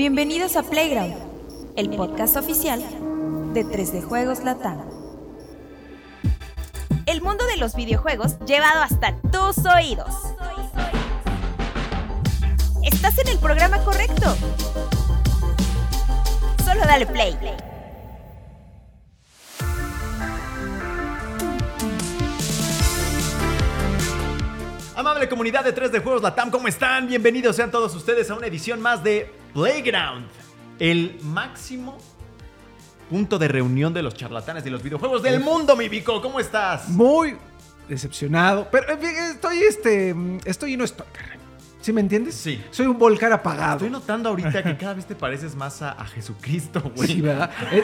Bienvenidos a Playground, el podcast oficial de 3D Juegos Latam. El mundo de los videojuegos llevado hasta tus oídos. Estás en el programa correcto. Solo dale play. Amable comunidad de 3 de Juegos Latam, ¿cómo están? Bienvenidos sean todos ustedes a una edición más de Playground, el máximo punto de reunión de los charlatanes de los videojuegos del mundo, mi Vico. ¿Cómo estás? Muy decepcionado. Pero eh, estoy, este, estoy y no estoy, caray. ¿Sí me entiendes? Sí. Soy un volcán apagado. Estoy notando ahorita que cada vez te pareces más a, a Jesucristo, güey. Sí, ¿verdad? Eh,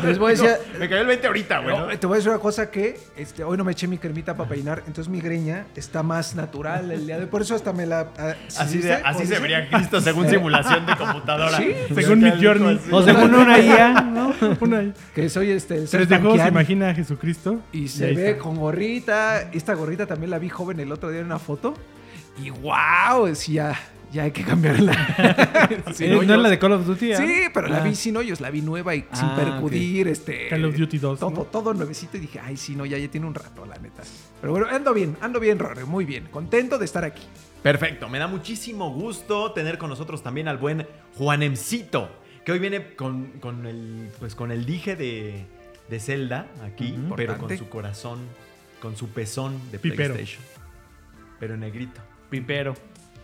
te- les voy a decir... No, me cayó el 20 ahorita, güey. no, te voy a decir una cosa que este, hoy no me eché mi cremita para peinar, entonces mi greña está más natural el día de hoy. Por eso hasta me la... ah, ¿sí Así, se vería Cristo según simulación de computadora. Sí, Según mi journey. O según una IA, ¿no? Una IA. Que soy este... el Tres de juegos imagina a Jesucristo. Y se ve está. con gorrita. Esta gorrita también la vi joven el otro día en una foto. Y wow, sí, ya, hay que cambiarla. Sin Eh, ¿No es la de Call of Duty? ah? Sí, pero la Ah. vi sin hoyos, la vi nueva y sin Ah, percudir, este... Call of Duty 2, Todo, ¿no? todo nuevecito y dije, ay, sí, no, ya, ya tiene un rato, la neta. Pero bueno, ando bien, ando bien, Rory, muy bien. Contento de estar aquí. Perfecto, me da muchísimo gusto tener con nosotros también al buen Juanemcito, que hoy viene con, con el, pues, con el dije de, de Zelda aquí, pero con su corazón, con su pezón de Pipero. PlayStation. Pero en negrito. Pipero.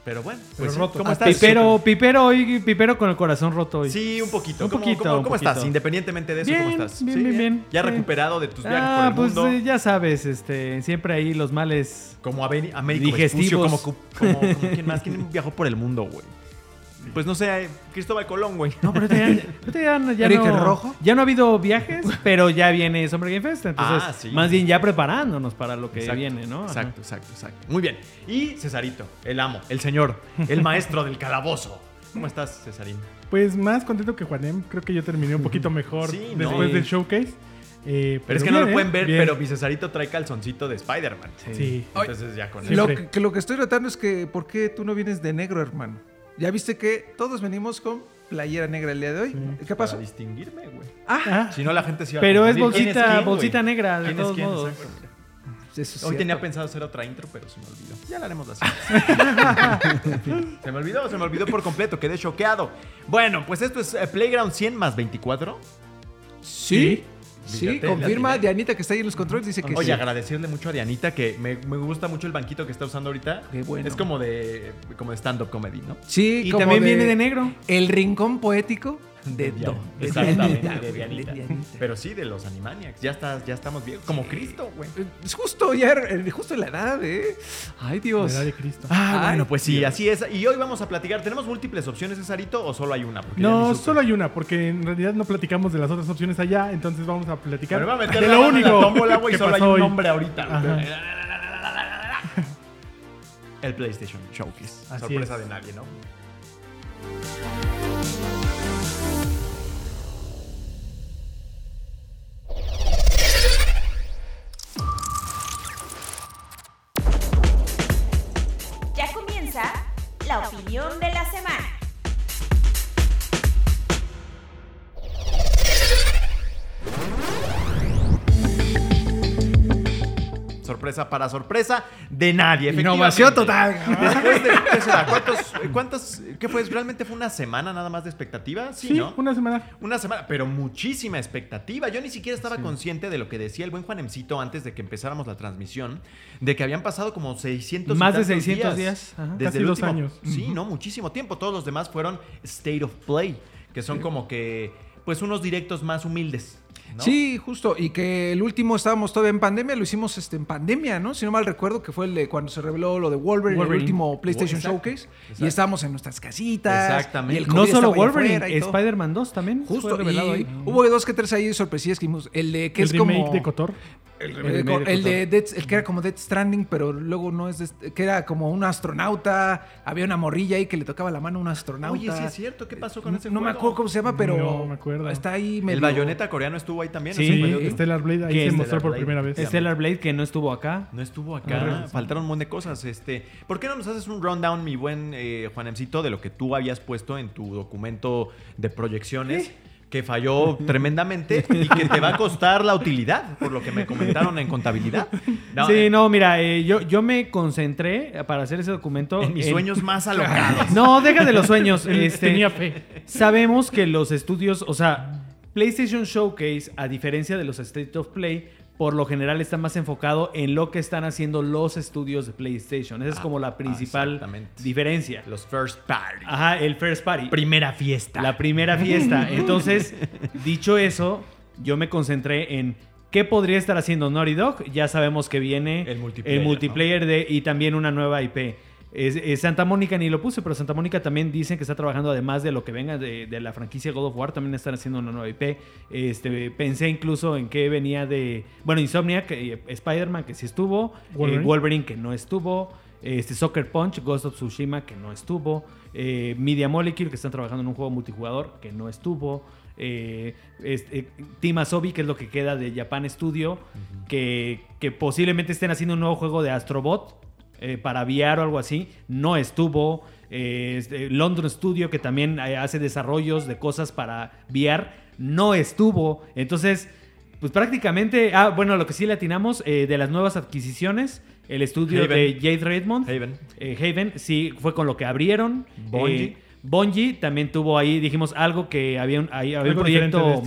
Pero bueno, pues roto. ¿cómo Ah, estás? Pipero, Pipero hoy, Pipero con el corazón roto hoy. Sí, un poquito. Un ¿Cómo, poquito, cómo- un cómo estás? poquito. Independientemente de eso, Bien, ¿cómo estás? bien, Sí, bien, bien. Ya Bien. recuperado de tus viajes Ah, por el pues mundo. eh, ya sabes, este, siempre ahí los males. Como Abe- Américo Digestivos. Vespucio, como, como, como- ¿quién más? ¿Quién viajó por el mundo, güey? Pues no sé, eh, Cristóbal Colón, güey. No, pero ya, ya no- ya ¿Eric el no, Rojo? ya no ha habido viajes, pero ya viene Summer Game Fest. Entonces, Ah, sí. más bien ya preparándonos para lo que Exacto, viene, ¿no? Ajá. Exacto, exacto, exacto. Muy bien. Y Cesarito, el amo, el señor, el maestro del calabozo. ¿Cómo estás, Cesarín? Pues más contento que Juanem. Creo que yo terminé un poquito mejor Sí, ¿no? después Sí. del showcase. Eh, Pero es que no lo ¿eh? pueden ver, Bien. pero mi Cesarito trae calzoncito de Spider-Man. Sí. Entonces ya con Sí. eso. Lo que lo que estoy notando es que, ¿por qué tú no vienes de negro, hermano? Ya viste que todos venimos con playera negra el día de hoy. ¿Qué pasó? Para distinguirme, güey. Ah, Ah, Si no, la gente se iba a pero es confundir. ¿Quién bolsita, quién, güey? bolsita negra, de ¿Quién es todos quién? modos. Es Hoy cierto. tenía pensado hacer otra intro, pero se me olvidó. Ya la haremos así. se me olvidó, se me olvidó por completo, quedé choqueado. Bueno, pues esto es eh, Playground 100 más 24. Sí, sí, confirma. Dianita que está ahí en los controles, dice que Oye, sí. agradecerle mucho a Dianita que me, me gusta mucho el banquito que está usando ahorita. Qué bueno. Es como de, como de stand-up comedy, ¿no? Sí, Y como también viene de negro. El rincón poético de, de Dianita, de Dianita. de Dianita. Pero sí, de los Animaniacs. Ya, está, ya estamos bien. Como Cristo, güey. Es justo ya, eh, justo la edad, ¿eh? Ay, Dios. Edad de Cristo. Ah, Ay, bueno, pues sí, Dios. así es. Y hoy vamos a platicar. ¿Tenemos múltiples opciones, Cesarito, o solo hay una? Porque No, solo hay una, porque en realidad no platicamos de las otras opciones allá, entonces vamos a platicar Pero va a meter de la lo la único tómbola, güey, que solo hay un hoy. nombre ahorita. El PlayStation Showcase. Así Sorpresa es. de nadie, ¿no? La opinión de la semana. Sorpresa para sorpresa de nadie. Innovación total. Después de, ¿qué será? ¿Cuántos, cuántas, qué fue? ¿Realmente fue una semana nada más de expectativa? Sí, Sí, ¿no? una semana. Una semana, pero muchísima expectativa. Yo ni siquiera estaba consciente de lo que decía el buen Juanemcito antes de que empezáramos la transmisión, de que habían pasado como 600 y Más de tantos 600 días, ajá, desde casi el dos último- años. Sí, no, muchísimo tiempo. Todos los demás fueron State of Play, que son como que, pues, unos directos más humildes. ¿No? Sí, justo. Y que el último estábamos todavía en pandemia, lo hicimos este, en pandemia, ¿no? Si no mal recuerdo, que fue el de cuando se reveló lo de Wolverine, Wolverine. el último PlayStation Exacto, Showcase. exacto. Y estábamos en nuestras casitas. Exactamente. y el No solo Wolverine. Spider-Man 2 también. Justo, fue revelado y ahí. hubo dos que tres ahí sorpresillas que vimos. El de que el es remake como... de Cotor. El, remake, de de Death- el que era como Death Stranding, pero luego no es de este- que era como un astronauta, había una morrilla ahí que le tocaba la mano a un astronauta. Oye, sí es cierto. ¿Qué pasó con no, ese no me acuerdo cómo se llama, pero No me acuerdo. está ahí medio... El bayoneta coreano estuvo ahí también. Sí, ¿no? Sí, Fue- Stellar Blade ahí Que se mostró por primera vez. Stellar Blade que no estuvo acá. No estuvo Ah, acá, faltaron un montón de cosas. Este, ¿Por qué no nos haces un rundown, mi buen eh, Juanemcito, de lo que tú habías puesto en tu documento de proyecciones? Que falló tremendamente y que te va a costar la utilidad, por lo que me comentaron en contabilidad. No, sí, eh, no, mira, eh, yo, yo me concentré para hacer ese documento. en mis sueños más alocados. No, deja de los sueños. Este, tenía fe. Sabemos que los estudios, o sea, PlayStation Showcase, a diferencia de los State of Play, por lo general está más enfocado en lo que están haciendo los estudios de PlayStation. Esa es Ah, como la principal diferencia. Los first party. Ajá, el first party. Primera fiesta. La primera fiesta. Entonces, dicho eso, yo me concentré en qué podría estar haciendo Naughty Dog. Ya sabemos que viene El multiplayer, el multiplayer de, y también una nueva IP. Es- es Santa Mónica ni lo puse, pero Santa Mónica también dicen que está trabajando, además de lo que venga de, de la franquicia God of War, también están haciendo una nueva IP. Este, pensé incluso en que venía de, bueno, Insomniac, eh, Spider-Man, que sí estuvo, eh, Wolverine. Que no estuvo, este, Soccer Punch, Ghost of Tsushima, que no estuvo, eh, Media Molecule, que están trabajando en un juego multijugador, que no estuvo, eh, este, eh, Team Asobi, que es lo que queda de Japan Studio, que, que posiblemente estén haciendo un nuevo juego de Astrobot eh, para VR o algo así, no estuvo. Eh, este, London Studio, que también eh, hace desarrollos de cosas para VR, no estuvo. Entonces, pues prácticamente, ah, bueno, lo que sí le atinamos eh, de las nuevas adquisiciones, el estudio Haven. de Jade Redmond, Haven. eh, Haven, sí, fue con lo que abrieron. Bungie. Bungie también tuvo ahí, dijimos, algo que había un, ahí había un proyecto.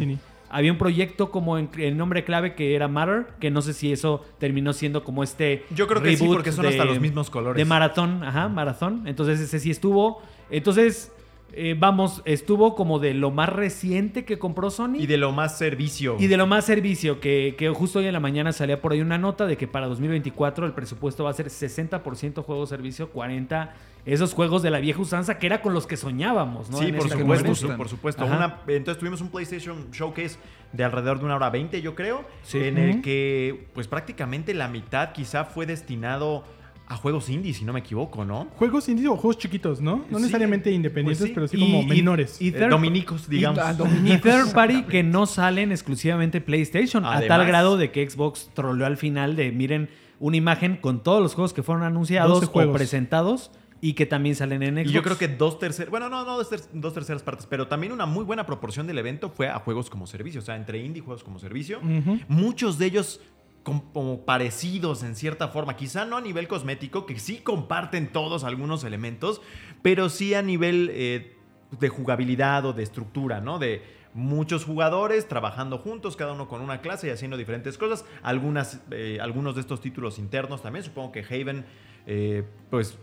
Había un proyecto como en el nombre clave que era Matter, que no sé si eso terminó siendo como este. Yo creo que sí, porque son hasta los mismos colores. De Maratón, ajá, Maratón. Entonces ese sí estuvo. Entonces, eh, vamos, estuvo como de lo más reciente que compró Sony. Y de lo más servicio. Y de lo más servicio, que, que justo hoy en la mañana salía por ahí una nota de que para 2024 el presupuesto va a ser 60% juego servicio, 40% esos juegos de la vieja usanza que era con los que soñábamos, ¿no? Sí, por supuesto, por supuesto. Una- entonces tuvimos un PlayStation Showcase de alrededor de una hora 20, yo creo, Sí. en el que pues prácticamente la mitad quizá fue destinado a juegos indie, si no me equivoco, ¿no? Juegos indies o juegos chiquitos, ¿no? No Sí, necesariamente independientes, pues sí. pero sí como y- menores. y Eh, third- dominicos, digamos. Y- Y dominicos. third party que no salen exclusivamente PlayStation, a tal grado de que Xbox troleó al final de miren una imagen con todos los juegos que fueron anunciados 12 o presentados y que también salen en Xbox. Y yo creo que dos terceras, bueno, no, no dos, ter- dos terceras partes, pero también una muy buena proporción del evento fue a juegos como servicio, o sea, entre indie y juegos como servicio. Muchos de ellos como parecidos en cierta forma, quizá no a nivel cosmético, que sí comparten todos algunos elementos, pero sí a nivel eh, de jugabilidad o de estructura, ¿no? De muchos jugadores trabajando juntos, cada uno con una clase y haciendo diferentes cosas. Algunas, eh, algunos de estos títulos internos también, supongo que Haven, eh, pues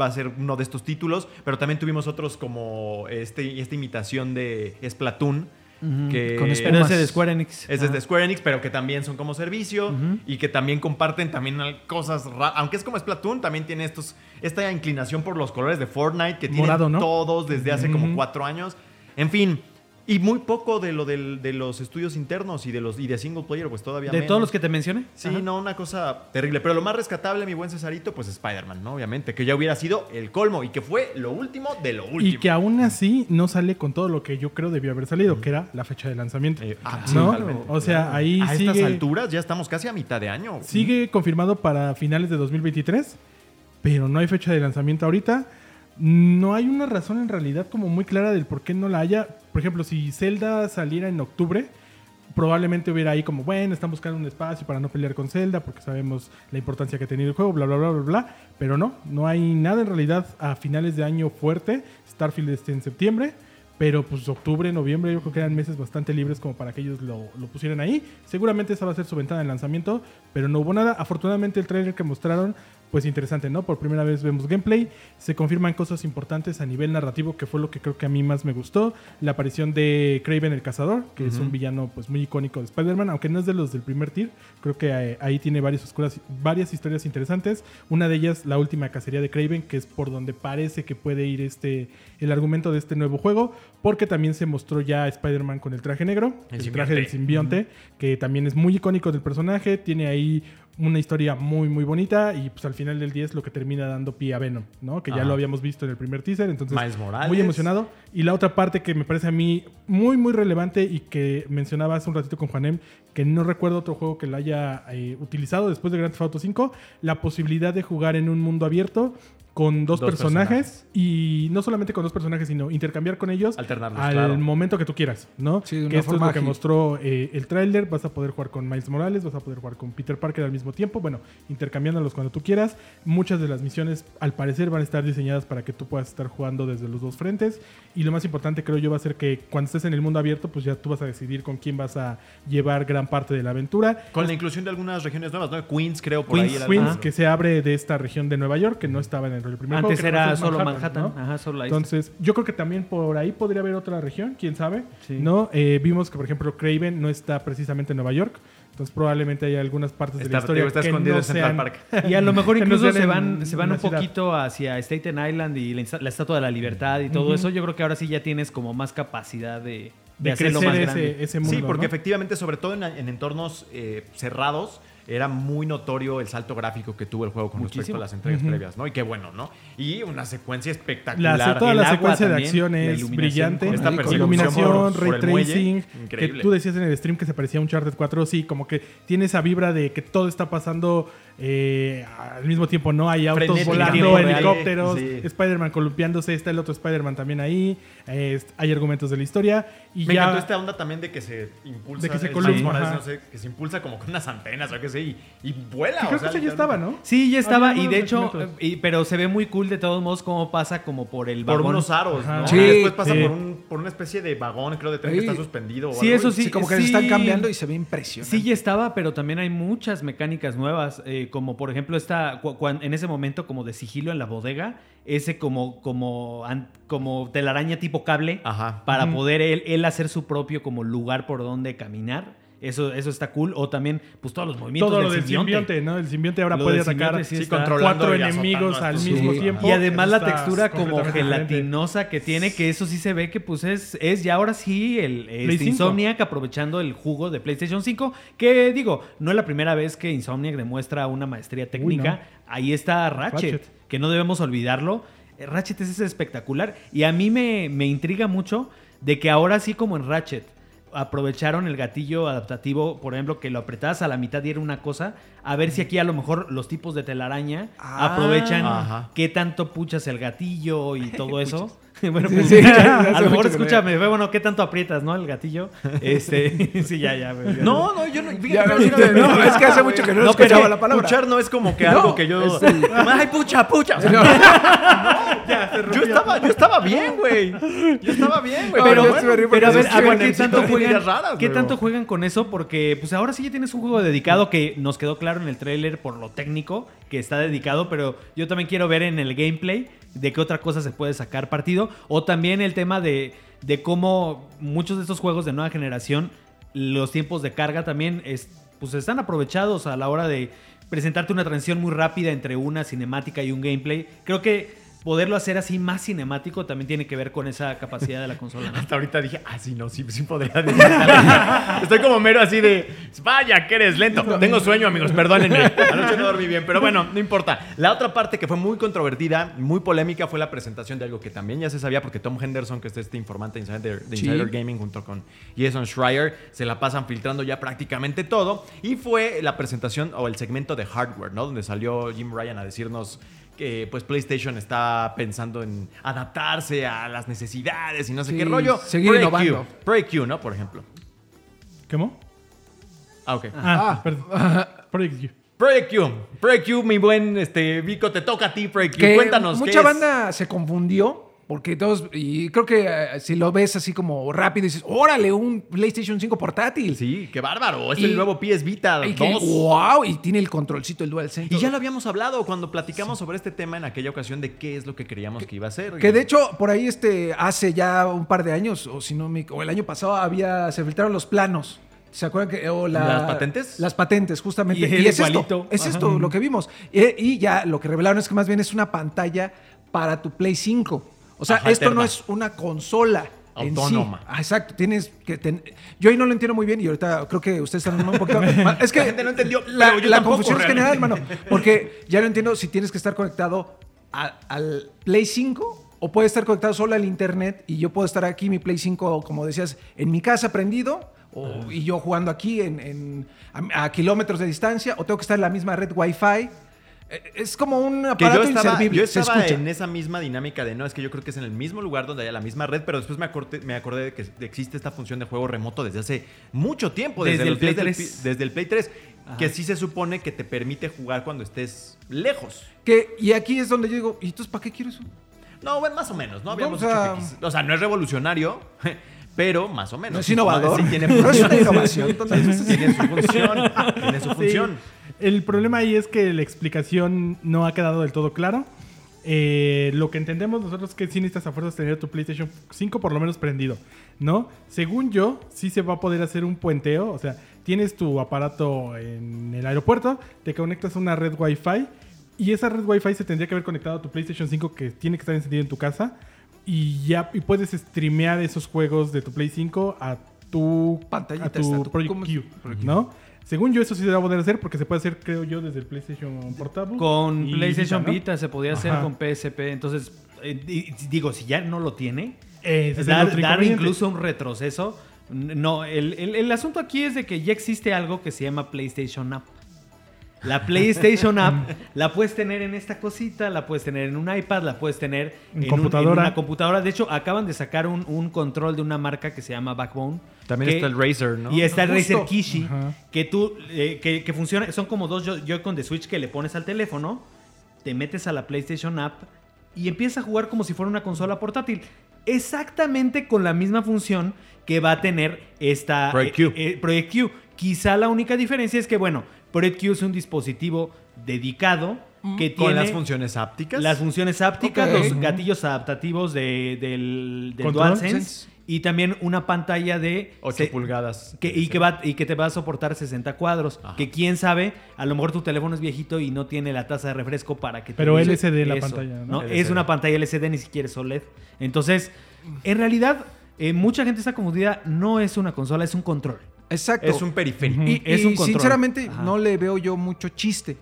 va a ser uno de estos títulos, pero también tuvimos otros como este, esta imitación de Splatoon, Que Con Pero ese de Square Enix. es Ajá. Square Enix, pero que también son como servicio y que también comparten también cosas raras. Aunque es como Splatoon, también tiene estos, esta inclinación por los colores de Fortnite que tienen ¿no? todos desde hace como cuatro años. En fin, y muy poco de lo del- de los estudios internos y de los y de single player, pues todavía De menos. todos los que te mencioné. Sí, Ajá. no, una cosa terrible. Pero lo más rescatable, mi buen Cesarito, pues Spider-Man, ¿no? Obviamente, que ya hubiera sido el colmo y que fue lo último de lo último. Y que aún así no sale con todo lo que yo creo debió haber salido, que era la fecha de lanzamiento. Eh, ah, ¿No? O sea, ahí A sigue, estas alturas ya estamos casi a mitad de año. sigue confirmado para finales de 2023, pero no hay fecha de lanzamiento ahorita. No hay una razón en realidad como muy clara del por qué no la haya. Por ejemplo, si Zelda saliera en octubre, probablemente hubiera ahí como, bueno, están buscando un espacio para no pelear con Zelda porque sabemos la importancia que ha tenido el juego, bla, bla, bla, bla, bla. Pero no, no hay nada en realidad a finales de año fuerte. Starfield está en septiembre. Pero pues octubre, noviembre, yo creo que eran meses bastante libres como para que ellos lo, lo pusieran ahí. Seguramente esa va a ser su ventana de lanzamiento, pero no hubo nada. Afortunadamente el trailer que mostraron pues interesante, ¿no? Por primera vez vemos gameplay, se confirman cosas importantes a nivel narrativo, que fue lo que creo que a mí más me gustó. La aparición de Craven el Cazador, que es un villano pues muy icónico de Spider-Man, aunque no es de los del primer tier, creo que eh, ahí tiene varias, oscuras, varias historias interesantes. Una de ellas, la última cacería de Craven, que es por donde parece que puede ir este el argumento de este nuevo juego, porque también se mostró ya Spider-Man con el traje negro, El el, traje del simbionte. simbionte, que también es muy icónico del personaje, tiene ahí una historia muy muy bonita y pues al final del día es lo que termina dando pie a Venom, ¿no? Que ya Ajá. lo habíamos visto en el primer teaser, entonces Miles Morales. muy emocionado. Y la otra parte que me parece a mí muy muy relevante y que mencionaba hace un ratito con Juanem, que no recuerdo otro juego que lo haya eh, utilizado después de Grand Theft Auto 5, la posibilidad de jugar en un mundo abierto con dos, Dos personajes, y no solamente con dos personajes, sino intercambiar con ellos Alternarlos, al claro. momento que tú quieras, ¿no? Sí, de una que esto es forma lo que mostró eh, el tráiler, vas a poder jugar con Miles Morales, vas a poder jugar con Peter Parker al mismo tiempo, bueno, intercambiándolos cuando tú quieras. Muchas de las misiones al parecer van a estar diseñadas para que tú puedas estar jugando desde los dos frentes y lo más importante creo yo va a ser que cuando estés en el mundo abierto, pues ya tú vas a decidir con quién vas a llevar gran parte de la aventura. Con la inclusión de algunas regiones nuevas, ¿no? Queens, creo, por Queens, ahí. Queens, que se abre de esta región de Nueva York, que no estaba en el primer Antes era es solo Manhattan. ¿no? Ajá, solo. Entonces, yo creo que también por ahí podría haber otra región, quién sabe. Sí. ¿no? Eh, vimos que, por ejemplo, Craven no está precisamente en Nueva York. Entonces, probablemente hay algunas partes de Está, la historia está que escondido no en Central sean- Park. Y a lo mejor no incluso se van, en se van un ciudad. poquito hacia Staten Island y la, la Estatua de la Libertad y todo eso. Yo crcreo que ahora sí ya tienes como más capacidad de, de, de hacerlo crecer más ese, grande. ese mundo. Sí, porque ¿no? efectivamente, sobre todo en, en entornos eh, cerrados, era muy notorio el salto gráfico que tuvo el juego con respecto a las entregas previas, ¿no? Y qué bueno, ¿no? Y una secuencia espectacular. La, toda El la agua secuencia de también, acción la es iluminación brillante. Esta Iluminación, por- ray por el muelle, tracing. Que tú decías en el stream que se parecía a un Uncharted 4. Sí, como que tiene esa vibra de que todo está pasando eh, al mismo tiempo, ¿no? Hay autos Frenético, volando, helicópteros, Sí. Spider-Man columpiándose, está el otro Spider-Man también ahí. eh, hay argumentos de la historia. Y Me ya. encantó esta onda también de que se impulsa. De que se no sé, que se impulsa como con unas antenas o qué sé, y, y vuela. que o creo sea, que eso ya estaba, ¿no? Sí, ya estaba. Y de hecho, y- pero se ve muy cool de todos modos cómo pasa como por el Por vagón. unos aros, Ajá. ¿no? Sí, y después pasa sí. por, un, por una especie de vagón, creo, de tren que Sí. está suspendido. o Sí, algo, eso sí. Sí, como que sí. se están cambiando y se ve impresionante. Sí, ya estaba, pero también hay muchas mecánicas nuevas, eh, como por ejemplo esta, en ese momento como de sigilo en la bodega, ese como, como, como telaraña tipo cable, Ajá. para poder él, él hacer su propio como lugar por donde caminar. Eso, eso está cool. O también, pues todos los movimientos Todo del lo del simbionte. simbionte, ¿no? El simbionte ahora Lo puede atacar sí cuatro enemigos al mismo tiempo. Y además la textura como gelatinosa que tiene, que eso sí se ve que pues es, es ya ahora sí el este, 5. Insomniac aprovechando el jugo de PlayStation 5, que digo, no es la primera vez que Insomniac demuestra una maestría técnica. no. Ahí está Ratchet, Ratchet. que no debemos olvidarlo. Eh, Ratchet es espectacular y a mí me, me intriga mucho de que ahora sí como en Ratchet aprovecharon el gatillo adaptativo, por ejemplo, que lo apretabas a la mitad y era una cosa, a ver si aquí a lo mejor los tipos de telaraña Ah. aprovechan Ajá. qué tanto puchas el gatillo y todo eso. bueno, pues, sí, a lo mejor escúchame, ve, bueno, qué tanto aprietas, ¿no? El gatillo. Este, sí, ya, ya. güey, ya. No, no, yo no. fíjate, Ya, no, no, es que hace mucho que no, No, escuchaba la palabra. Puchar no es como que No, algo que yo. es el- ¡Ay, pucha, pucha! O sea, yo, estaba, yo estaba bien, güey. Yo estaba bien, güey. Pero, bueno, pero a ver, a ver qué tanto juegan, raras, qué tanto juegan con eso, porque pues ahora sí ya tienes un juego dedicado que nos quedó claro en el tráiler por lo técnico que está dedicado, pero yo también quiero ver en el gameplay de qué otra cosa se puede sacar partido, o también el tema de, de cómo muchos de estos juegos de nueva generación, los tiempos de carga también es, pues están aprovechados a la hora de presentarte una transición muy rápida entre una cinemática y un gameplay. Creo que poderlo hacer así más cinemático también tiene que ver con esa capacidad de la consola. ¿no? Hasta ahorita dije, ah, sí, no, sí, sí podría decir. Estoy como mero así de, vaya, que eres lento. Tengo sueño, amigos, perdónenme. Anoche no dormí bien, pero bueno, no importa. La otra parte que fue muy controvertida, muy polémica, fue la presentación de algo que también ya se sabía, porque Tom Henderson, que es este informante de Insider, de Sí. Insider Gaming, junto con Jason Schreier, se la pasan filtrando ya prácticamente todo. Y fue la presentación o el segmento de hardware, ¿no? Donde salió Jim Ryan a decirnos que pues PlayStation está pensando en adaptarse a las necesidades y no sé Sí, qué rollo. seguir Project innovando. Q, Q, ¿no? Por ejemplo. ¿Cómo? Ah, ok. Ah, Ah. perdón. Project Q. Project Q. Project Q, mi buen este, Vico, te toca a ti, Project Q. Cuéntanos. ¿qué Mucha es? banda se confundió Porque todos, y creo que eh, si lo ves así como rápido, dices, órale, un PlayStation 5 portátil. Sí, qué bárbaro. Es Y- el nuevo PS Vita que, 2. wow, y tiene el controlcito, el DualSense. Y ya lo habíamos hablado cuando platicamos sobre este tema en aquella ocasión de qué es lo que creíamos que iba a ser. Que de hecho, por ahí este, hace ya un par de años, o si no me- o el año pasado, había, se filtraron los planos. ¿Se acuerdan que o la- ¿Las patentes? Las patentes, justamente. Y es esto, es Ajá. esto lo que vimos. Y, y ya lo que revelaron es que más bien es una pantalla para tu Play 5. O sea, Ajá, esto no es una consola. en sí. Autónoma. Ah, exacto, tienes que ten- Yo ahí no lo entiendo muy bien y ahorita creo que ustedes están un poquito... es que La gente no entendió, la, pero yo la tampoco, confusión es general, hermano. Porque ya no entiendo si tienes que estar conectado a- al Play 5 o puede estar conectado solo al internet y yo puedo estar aquí, mi Play 5, como decías, en mi casa prendido o- y yo jugando aquí en, en- a, a kilómetros de distancia o tengo que estar en la misma red Wi-Fi. Eh, Es como un Que yo aparato estaba, inservible. yo estaba en esa misma dinámica de no, es que yo creo que es en el mismo lugar donde haya la misma red, pero después me acordé, me acordé de que existe esta función de juego remoto desde hace mucho tiempo, desde, Desde el Play del 3. pi- desde el Play 3, que sí se supone que te permite jugar cuando estés lejos. Que, y aquí es donde yo digo, ¿y entonces para qué quiero eso? No, bueno, más o menos, ¿no? Habíamos Vamos a- dicho que o sea, no es revolucionario, pero más o menos. No es innovador. Sí tiene No es una función. innovación. entonces- tiene su función. Tiene su Sí. El problema ahí es que la explicación no ha quedado del todo claro. Eh, lo que entendemos nosotros es que sí necesitas a fuerzas tener tu PlayStation 5 por lo menos prendido, ¿no? Según yo, sí se va a poder hacer un puenteo, o sea, tienes tu aparato en el aeropuerto, te conectas a una red Wi-Fi y esa red Wi-Fi se tendría que haber conectado a tu PlayStation 5 que tiene que estar encendido en tu casa y ya y puedes streamear esos juegos de tu Play 5 a tu Pantallita a tu Project. Q, ¿no? Según yo, eso sí se va a poder hacer porque se puede hacer, creo yo, desde el PlayStation Portable. Con PlayStation Vita, ¿no? Vita se podía hacer Ajá. con PSP. Entonces, eh, digo, si ya no lo tiene, el dar, dar incluso un retroceso. No, el, el- el asunto aquí es de que ya existe algo que se llama PlayStation App. La PlayStation App la puedes tener en esta cosita, la puedes tener en un iPad, la puedes tener En un- computadora. una computadora. De hecho, acaban de sacar un, un control de una marca que se llama Backbone. También que- está el Razer, ¿no? Y está el Justo. Razer Kishi, Ajá. que tú, eh, que, que funciona, son como dos Joy- Joy-Con de Switch que le pones al teléfono, te metes a la PlayStation App y empiezas a jugar como si fuera una consola portátil. Exactamente con la misma función que va a tener esta Project eh, Q. eh, Project Q. Quizá la única diferencia es que, bueno, Project Q es un dispositivo dedicado que tiene Con las funciones ápticas. las funciones ápticas, Ok. los gatillos adaptativos de- del, del. DualSense y también una pantalla de 8 se- pulgadas. que, y, que va, y que te va a soportar 60 cuadros. Ajá. Que quién sabe, a lo mejor tu teléfono es viejito y no tiene la tasa de refresco para que te Pero LCD la pantalla, ¿no? ¿no? LCD. Es una pantalla LCD, ni siquiera es OLED. Entonces, en realidad, eh, mucha gente está confundida. No es una consola, es un control. Exacto. Es un periférico. Y, Es un sinceramente Ajá. no le veo yo mucho chiste.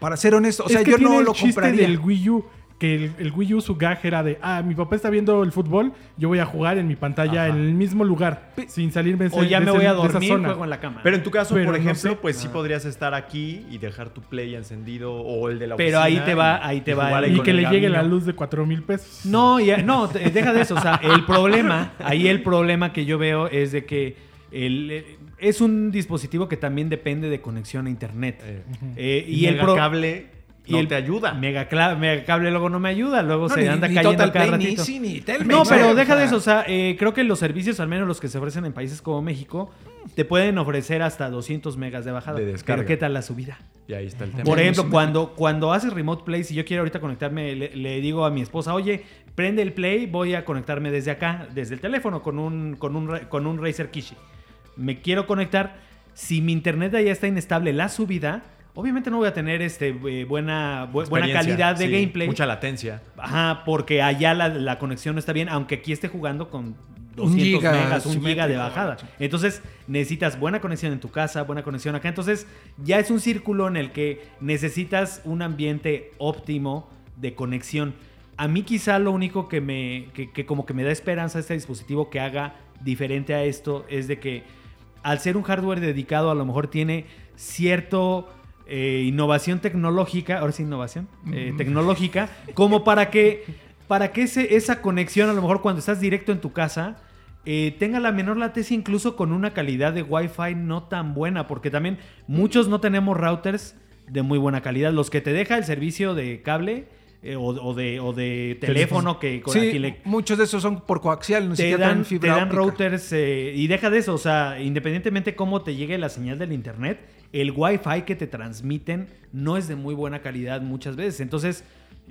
Para ser honesto, o Es sea, que yo tiene no el lo chiste compraría. del Wii U. Que el, el Wii U, su gag era de, ah, mi papá está viendo el fútbol, yo voy a jugar en mi pantalla Ajá. en el mismo lugar, sin salirme de O ya de me voy a dormir, juego en la cama. Pero en tu caso, Pero por no ejemplo, sé. pues sí podrías estar aquí y dejar tu play encendido o el de la Pero ahí te va- ahí te y va Y que le llegue la luz de 4 mil pesos. No, ya, no, deja de eso. O sea, el problema, ahí el problema que yo veo es de que el, es un dispositivo que también depende de conexión a internet. Eh, Eh, y, el pro- cable y no el te ayuda. Mega, cable luego no me ayuda, luego No, se ni- anda ni cayendo Total cada Play, ni ratito. Easy, ni Telmex, No, pero deja de eso, o sea, eh, creo que los servicios, al menos los que se ofrecen en países como México, te pueden ofrecer hasta 200 megas de bajada. De descarga. Pero ¿qué tal la subida? Y ahí está el tema. Por ejemplo, cuando, cuando haces remote play, si yo quiero ahorita conectarme, le, le digo a mi esposa, oye, prende el play, voy a conectarme desde acá, desde el teléfono, con un, con un, con un Razer Kishi. Me quiero conectar. Si mi internet allá está inestable, la subida, obviamente no voy a tener este, eh, buena, bu- buena calidad de sí, gameplay. Mucha latencia. Ajá, porque allá la, la conexión no está bien, aunque aquí esté jugando con 200 giga megas, un giga de bajada. Entonces necesitas buena conexión en tu casa, buena conexión acá. Entonces ya es un círculo en el que necesitas un ambiente óptimo de conexión. A mí quizá lo único que me, que, que como que me da esperanza a este dispositivo que haga diferente a esto es de que al ser un hardware dedicado a lo mejor tiene cierto eh, innovación tecnológica, ahora sí innovación, eh, tecnológica, como para que, para que ese- esa conexión a lo mejor cuando estás directo en tu casa eh, tenga la menor latencia incluso con una calidad de Wi-Fi no tan buena, porque también muchos no tenemos routers de muy buena calidad. Los que te deja el servicio de cable eh, o, o de, o de teléfono que con Sí, aquí le muchos de esos son por coaxial, no te dan, te dan routers eh, y deja de eso, o sea, independientemente cómo te llegue la señal del internet, el wifi que te transmiten no es de muy buena calidad muchas veces. Entonces,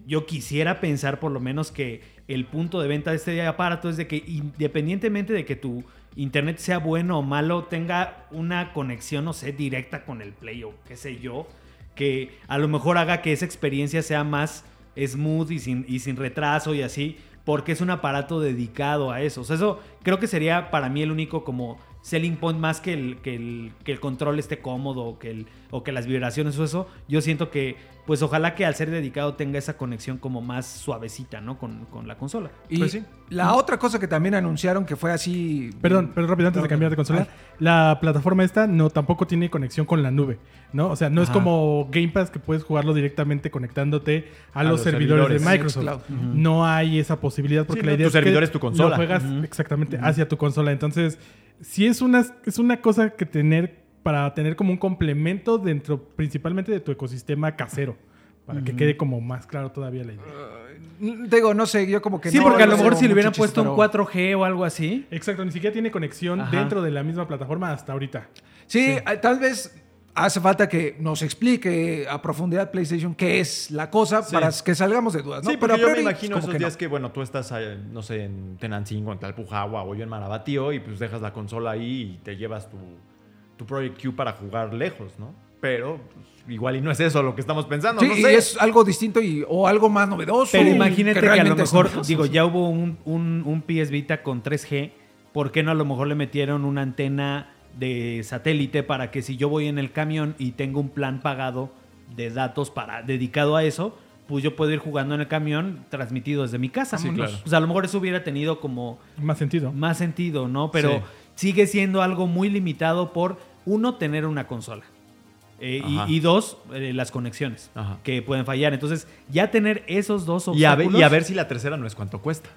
yo quisiera pensar por lo menos que el punto de venta de este aparato es de que independientemente de que tu internet sea bueno o malo, tenga una conexión, no sé, directa con el Play o qué sé yo, que a lo mejor haga que esa experiencia sea más smooth y sin, y sin retraso y así, porque es un aparato dedicado a eso. O sea, eso creo que sería para mí el único como selling point más que el, que el, que el control esté cómodo o que, el, o que las vibraciones o eso. Yo siento que, pues ojalá que al ser dedicado tenga esa conexión como más suavecita, ¿no? Con, con la consola. Y Pues sí. la otra cosa que también anunciaron que fue así. Perdón, pero rápido antes de cambiar de consola, la plataforma esta no tampoco tiene conexión con la nube, ¿no? O sea, no es como Game Pass que puedes jugarlo directamente conectándote a, los, los servidores, servidores. de Microsoft. No hay esa posibilidad porque Sí, la no, idea tu es que servidor es tu consola. Lo juegas exactamente hacia tu consola. Entonces, sí es una es una cosa que tener para tener como un complemento dentro principalmente de tu ecosistema casero, para que quede como más claro todavía la idea. Digo, no sé, yo como que sí, no porque a lo mejor si le hubieran puesto un pero- 4G o algo así. Exacto, ni siquiera tiene conexión Ajá. dentro de la misma plataforma hasta ahorita. Sí, eh, tal vez hace falta que nos explique a profundidad PlayStation qué es la cosa Sí. para que salgamos de dudas, ¿no? Sí, a yo me imagino esos que no. días que, bueno, tú estás, eh, no sé, en Tenancingo, en Talpujagua o yo en Marabatío y pues dejas la consola ahí y te llevas tu, tu Project Q para jugar lejos, ¿no? Pero pues, igual y no es eso lo que estamos pensando, Sí, no y es algo distinto y, o algo más novedoso. Pero imagínate que, a lo mejor, digo, ya hubo un, un, un PS Vita con 3G. ¿Por qué no a lo mejor le metieron una antena de satélite para que si yo voy en el camión y tengo un plan pagado de datos para dedicado a eso, pues yo puedo ir jugando en el camión transmitido desde mi casa? Sí, claro. Pues a lo mejor eso hubiera tenido como Más sentido. más sentido, ¿no? Pero Sí. sigue siendo algo muy limitado por, uno, tener una consola. Eh, y, dos, eh, las conexiones Ajá. que pueden fallar. Entonces, ya tener esos dos Y a, ver, obstáculos... y a ver si la tercera no es cuánto cuesta.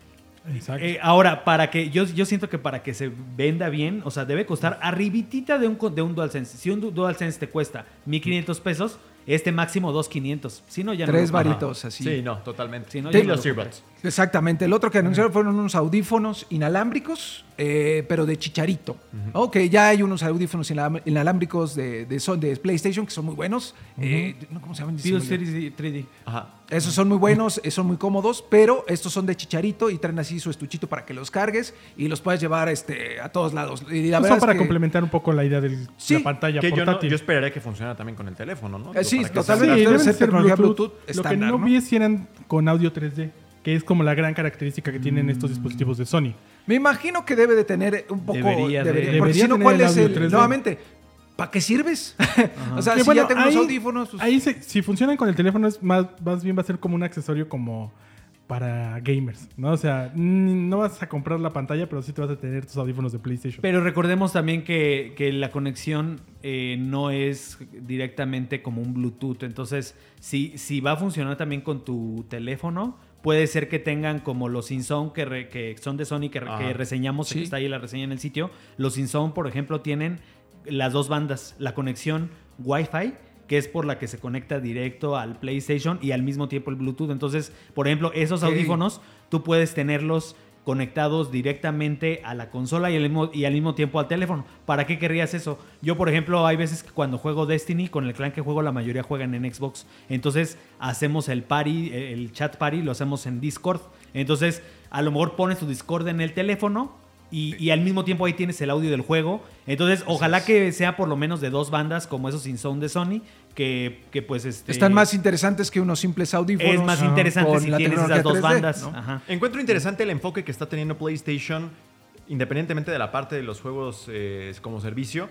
Exacto. Eh, ahora, para que yo, yo siento que para que se venda bien, o sea, debe costar arribitita de un, co- de un DualSense. Si un du- DualSense te cuesta 1500 pesos, este máximo 2500. Si no, ya no. Tres lo compro. varitos así. Sí, no, totalmente. Sí, no, y yo no los lo earbuds. Exactamente. El otro que anunciaron fueron unos audífonos inalámbricos, eh, pero de chicharito. ¿no? Que ya hay unos audífonos inalámbricos de, de, son- de PlayStation que son muy buenos. Eh, ¿no? ¿Cómo se llaman? Feel Se me olvidó. 3D. 3D. Ajá. Esos son muy buenos, eh, son muy cómodos, pero estos son de chicharito y traen así su estuchito para que los cargues y los puedes llevar este, a todos lados. Y la Pues verdad son es para que- complementar un poco la idea de Sí, la pantalla Que yo, no- portátil. yo esperaría que funcionara también con el teléfono, ¿no? Eh, sí, totalmente. debe deben ser Bluetooth. Bluetooth Lo que no, ¿no? vi es si eran con audio 3D, que es como la gran característica que tienen estos dispositivos de Sony. Me imagino que debe de tener un poco... Debería de- porque debería si no, tener ¿cuál el es audio el...? 3D. Nuevamente, ¿para qué sirves? o sea, Que si bueno, ya tengo los audífonos... pues- Ahí se- si funcionan con el teléfono, es más, más bien va a ser como un accesorio como para gamers, ¿no? O sea, mm, no vas a comprar la pantalla, pero sí te vas a tener tus audífonos de PlayStation. Pero recordemos también que, que la conexión eh, no es directamente como un Bluetooth. Entonces, si, si va a funcionar también con tu teléfono, puede ser que tengan como los InZone que, re- que son de Sony que, re- Ajá. que reseñamos, Sí. que está ahí la reseña en el sitio. Los InZone, por ejemplo, tienen las dos bandas, la conexión Wi-Fi que es por la que se conecta directo al PlayStation y al mismo tiempo el Bluetooth. Entonces, por ejemplo, esos audífonos tú puedes tenerlos conectados directamente a la consola y al, mismo, y al mismo tiempo al teléfono. ¿Para qué querrías eso? Yo, por ejemplo, hay veces que cuando juego Destiny, con el clan que juego, la mayoría juegan en Xbox. Entonces, hacemos el party, el chat party, lo hacemos en Discord. Entonces, a lo mejor pones tu Discord en el teléfono y, y al mismo tiempo ahí tienes el audio del juego. Entonces, ojalá que sea por lo menos de dos bandas, como esos sin sound de Sony, que, que pues este, Están más interesantes que unos simples audífonos. Es más interesante si la tienes tecnología esas dos 3D, bandas. ¿no? Ajá. Encuentro interesante el enfoque que está teniendo PlayStation, independientemente de la parte de los juegos eh, como servicio.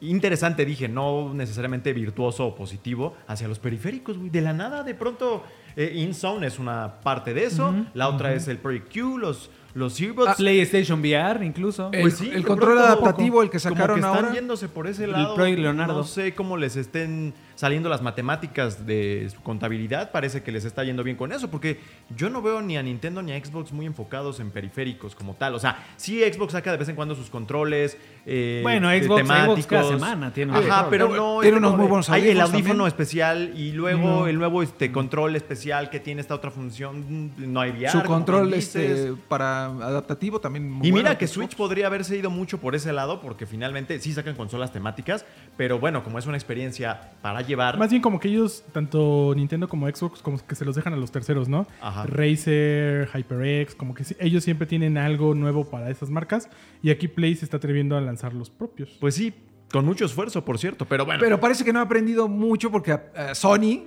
Interesante, dije, no necesariamente virtuoso o positivo, hacia los periféricos, güey. De la nada, de pronto, eh, InZone es una parte de eso. La otra es el Project Q, los, los earbuds. PlayStation VR incluso. Pues El- sí, el control adaptativo, el que como sacaron que están ahora. yéndose por ese El lado. Project Leonardo. No sé cómo les estén saliendo las matemáticas de su contabilidad, parece que les está yendo bien con eso, porque yo no veo ni a Nintendo ni a Xbox muy enfocados en periféricos como tal. O sea, sí Xbox saca de vez en cuando sus controles eh, Bueno, de Xbox- temáticos. Xbox cada semana tiene un Ajá, control. pero Pero no... tiene unos muy buenos Hay el audífono también. especial y luego No. el nuevo este, control especial que tiene esta otra función. No hay VR, Su control este, para adaptativo también. muy Y mira bueno, que Xbox. Switch podría haberse ido mucho por ese lado, porque finalmente sí sacan consolas temáticas, pero bueno, como es una experiencia para llevar. Más bien como que ellos, tanto Nintendo como Xbox, como que se los dejan a los terceros, ¿no? Ajá. Razer, HyperX, como que ellos siempre tienen algo nuevo para esas marcas. Y aquí Play se está atreviendo a lanzar los propios. Pues sí, con mucho esfuerzo, por cierto, pero bueno. Pero parece que no ha aprendido mucho porque a, Sony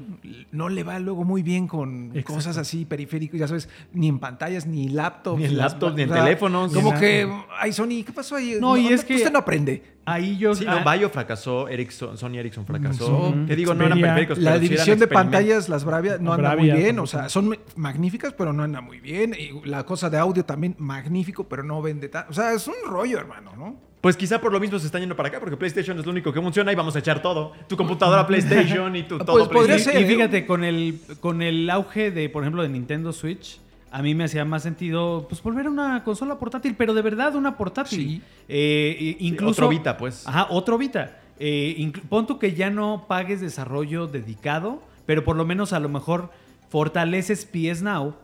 no le va luego muy bien con Exacto. cosas así periféricos, ya sabes, ni en pantallas, ni laptops. Ni en laptops, ni en teléfonos, Como que, ay, Sony, ¿qué pasó ahí? No, y es que- Usted no aprende. Ahí yo. sí, ah, no, Bayo fracasó, Ericsson, Sony Ericsson fracasó. Que digo, no eran periféricos, La pero sí eran división de pantallas, las Bravia, no anda Bravia, muy bien. O sea, son magníficas, pero no anda muy bien. Y la cosa de audio también magnífico, pero no vende tanto. O sea, es un rollo, hermano, ¿no? Pues quizá por lo mismo se están yendo para acá, porque PlayStation es lo único que funciona y vamos a echar todo. Tu computadora PlayStation y tu todo Pues podría PlayStation. ser. Y fíjate, con el, con el auge de, por ejemplo, de Nintendo Switch, a mí me hacía más sentido pues volver a una consola portátil, pero de verdad una portátil. Sí. Eh, incluso, otro Vita, pues. Ajá, otro Vita. Eh, pon tú que ya no pagues desarrollo dedicado, pero por lo menos a lo mejor fortaleces PS Now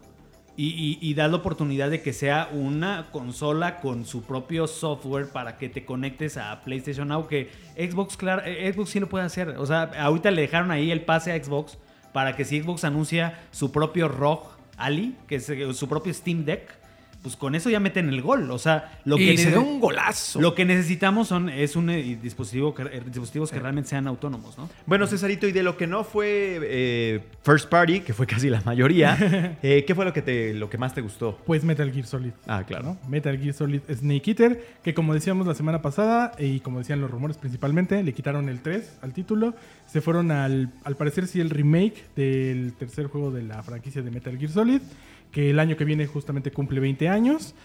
y, das la oportunidad de que sea una consola con su propio software para que te conectes a PlayStation Now, que Xbox, claro, eh, Xbox sí lo puede hacer. O sea, ahorita le dejaron ahí el pase a Xbox para que si Xbox anuncia su propio ROG Ali, que es eh, su propio Steam Deck, pues con eso ya meten el gol. O sea, lo y que se da un golazo. lo que necesitamos son es un eh, dispositivo que, eh, dispositivos que realmente sean autónomos, ¿no? Bueno, Cesarito, y de lo que no fue eh, First Party, que fue casi la mayoría, eh, ¿qué fue lo que, te, lo que más te gustó? Pues Metal Gear Solid. Ah, claro. ¿no? Metal Gear Solid Snake Eater, que como decíamos la semana pasada, y como decían los rumores principalmente, le quitaron el 3 al título. Se fueron al, al parecer sí, el remake del tercer juego de la franquicia de Metal Gear Solid, que el año que viene justamente cumple 20 años.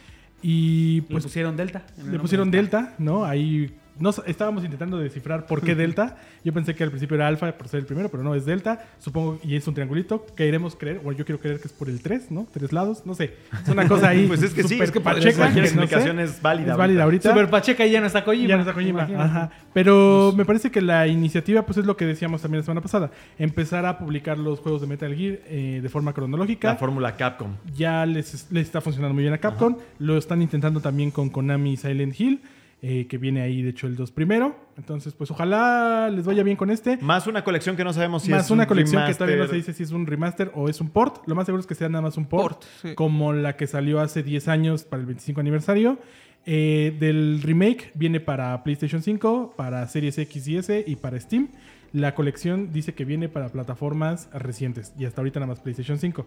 Y Pues pues pusieron Delta. le pusieron Delta, ¿no? Ahí no, estábamos intentando descifrar por qué Delta. Yo pensé que al principio era Alpha por ser el primero, pero no, es Delta. Supongo, y es un triangulito. Queremos creer, bueno, yo quiero creer que es por el 3, ¿no? Tres lados, no sé. Es una cosa ahí. Pues es que sí, es que pacheca, cualquier que no sé. explicación es válida Es válida ahorita. Super Pacheca y ya no está Kojima. Ya no está Kojima, ajá. Pero me parece que la iniciativa, pues es lo que decíamos también la semana pasada. Empezar a publicar los juegos de Metal Gear eh, de forma cronológica. La fórmula Capcom. ya les, les está funcionando muy bien a Capcom. Lo están intentando también con Konami Silent Hill, eh, que viene ahí, de hecho, el 2 primero. Entonces, pues ojalá les vaya bien con este. Más una colección que no sabemos si más es una un colección que todavía no se remaster. dice si es un remaster o es un port. Lo más seguro es que sea nada más un port, Port, sí. como la que salió hace 10 años para el 25 aniversario. Eh, del remake viene para PlayStation 5, para Series X y S y para Steam. La colección dice que viene para plataformas recientes y hasta ahorita nada más PlayStation 5.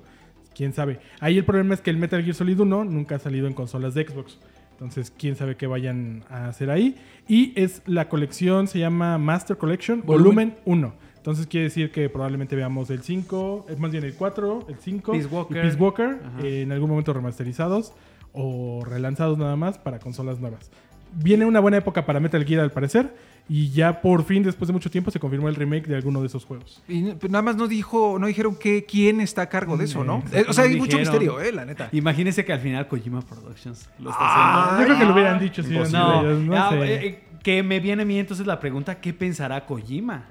Quién sabe. Ahí el problema es que el Metal Gear Solid 1 nunca ha salido en consolas de Xbox. Entonces, quién sabe qué vayan a hacer ahí. Y es la colección, se llama Master Collection, Volumen. volumen 1. Entonces quiere decir que probablemente veamos el 5, eh, más bien el 4, el 5 Peace y Walker. Peace Walker eh, en algún momento remasterizados o relanzados nada más para consolas nuevas. Viene una buena época para Metal Gear al parecer y ya por fin después de mucho tiempo se confirmó el remake de alguno de esos juegos. Y pues nada más no dijo, no dijeron que, quién está a cargo de eso, ¿no? Exacto, Eh, o sea, no hay mucho misterio, eh, la neta. Imagínense que al final Kojima Productions lo está Ah, haciendo. Yo creo que lo hubieran dicho si hubieran No, ellos, no ah, sé. eh, eh, que me viene a mí entonces la pregunta, ¿qué pensará Kojima?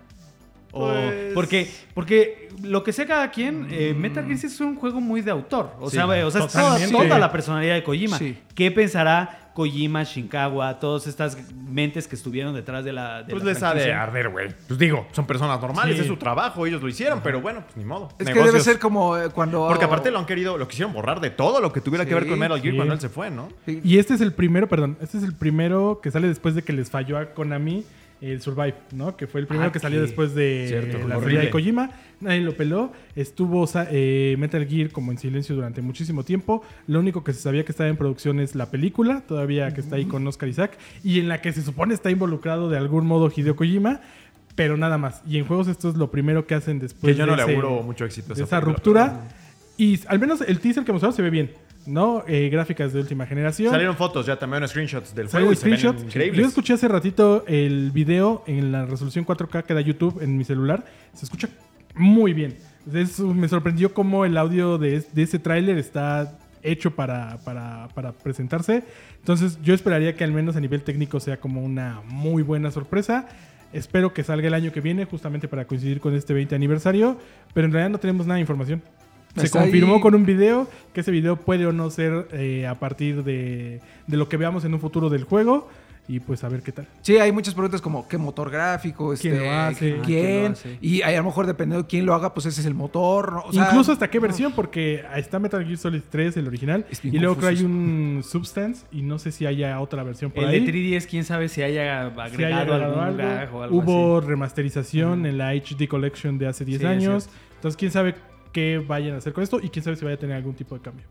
O- Pues- porque, porque lo que sé cada quien, eh, Metal Gear es un juego muy de autor. O Sí, sea, o sea es toda, la personalidad de Kojima. Sí. ¿Qué pensará Kojima, Shinkawa, todas estas mentes que estuvieron detrás de la. de Pues la les ha de arder, güey. Pues digo, son personas normales, Sí. es su trabajo, ellos lo hicieron, pero bueno, pues ni modo. Es que debe ser como eh, cuando... Porque aparte lo han querido, lo quisieron borrar de todo lo que tuviera que ver con Metal Gear sí. cuando él se fue, ¿no? Y este es el primero, perdón, este es el primero que sale después de que les falló a Konami el Survive, ¿no? Que fue el primero Ah, que salió después de Cierto, la salida de Kojima. Nadie lo peló. Estuvo eh, Metal Gear como en silencio durante muchísimo tiempo. Lo único que se sabía que estaba en producción es la película, todavía que está ahí con Oscar Isaac, y en la que se supone está involucrado de algún modo Hideo Kojima. Pero nada más. Y en juegos esto es lo primero que hacen después que yo no de le ese- mucho éxito de esa ruptura. Y al menos el teaser que mostraron se ve bien. ¿No? Eh, gráficas de última generación. Salieron fotos ya también, screenshots del juego y se ven screenshots. Yo increíbles. escuché hace ratito el video en la resolución 4K que da YouTube en mi celular. Se escucha muy bien. Es- me sorprendió cómo el audio de, de ese tráiler está hecho para, para- para presentarse. Entonces yo esperaría que al menos a nivel técnico sea como una muy buena sorpresa. Espero que salga el año que viene justamente para coincidir con este 20 aniversario. Pero en realidad no tenemos nada de información. Se Está confirmó ahí. con un video que ese video puede o no ser eh, a partir de, de lo que veamos en un futuro del juego. Y pues a ver qué tal. Sí, hay muchas preguntas como qué motor gráfico, ¿Quién este, lo hace? quién, Ah, ¿quién lo hace? y a lo mejor dependiendo de quién lo haga, pues ese es el motor. ¿no? O sea, Incluso hasta qué versión, porque está Metal Gear Solid 3, el original. Y luego creo hay un Substance. Y no sé si haya otra versión por El ahí. de 3DS, quién sabe si haya agregado, Si haya agregado algún algo. gag o algo Hubo así. remasterización en la HD Collection de hace 10 Sí, es años. Entonces, quién sabe qué vayan a hacer con esto y quién sabe si vaya a tener algún tipo de cambio.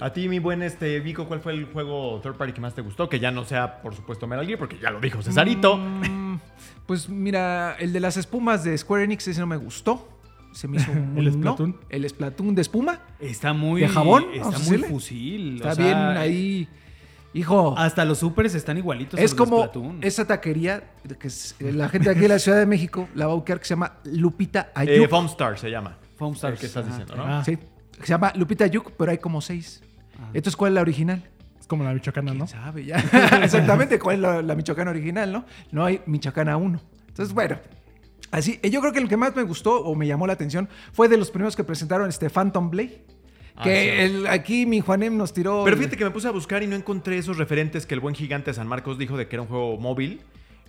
A ti, mi buen este Vico, ¿cuál fue el juego third party que más te gustó? Que ya no sea, por supuesto, Metal Gear, porque ya lo dijo Cesarito. Mm, pues mira, el de las espumas de Square Enix ese no me gustó. Se me hizo muy ¿El Splatoon? no. El Splatoon de espuma. Está muy. ¿De jabón? Está muy decirle. fusil. Está o sea, bien ahí. Hijo, Hasta los supers están igualitos. a es de como Splatoon. esa taquería que es- la gente de aquí de la Ciudad de México la va a buscar que se llama Lupita Eh. Foam Star se llama. Foam El que estás diciendo, ¿no? Ah. Sí, se llama Lupita Ayuk, pero hay como seis. Ah. Entonces, ¿cuál es la original? Es como la Michoacana, ¿no? ¿Quién sabe ya? Exactamente, ¿cuál es la, la Michoacana original, no? No hay Michoacana 1. Entonces, bueno. Así, yo creo que el que más me gustó o me llamó la atención fue de los primeros que presentaron este Phantom Blade. Ah, Que sí. el- aquí mi Juanem nos tiró. Pero fíjate que me puse a buscar y no encontré esos referentes que el buen gigante de San Marcos dijo de que era un juego móvil.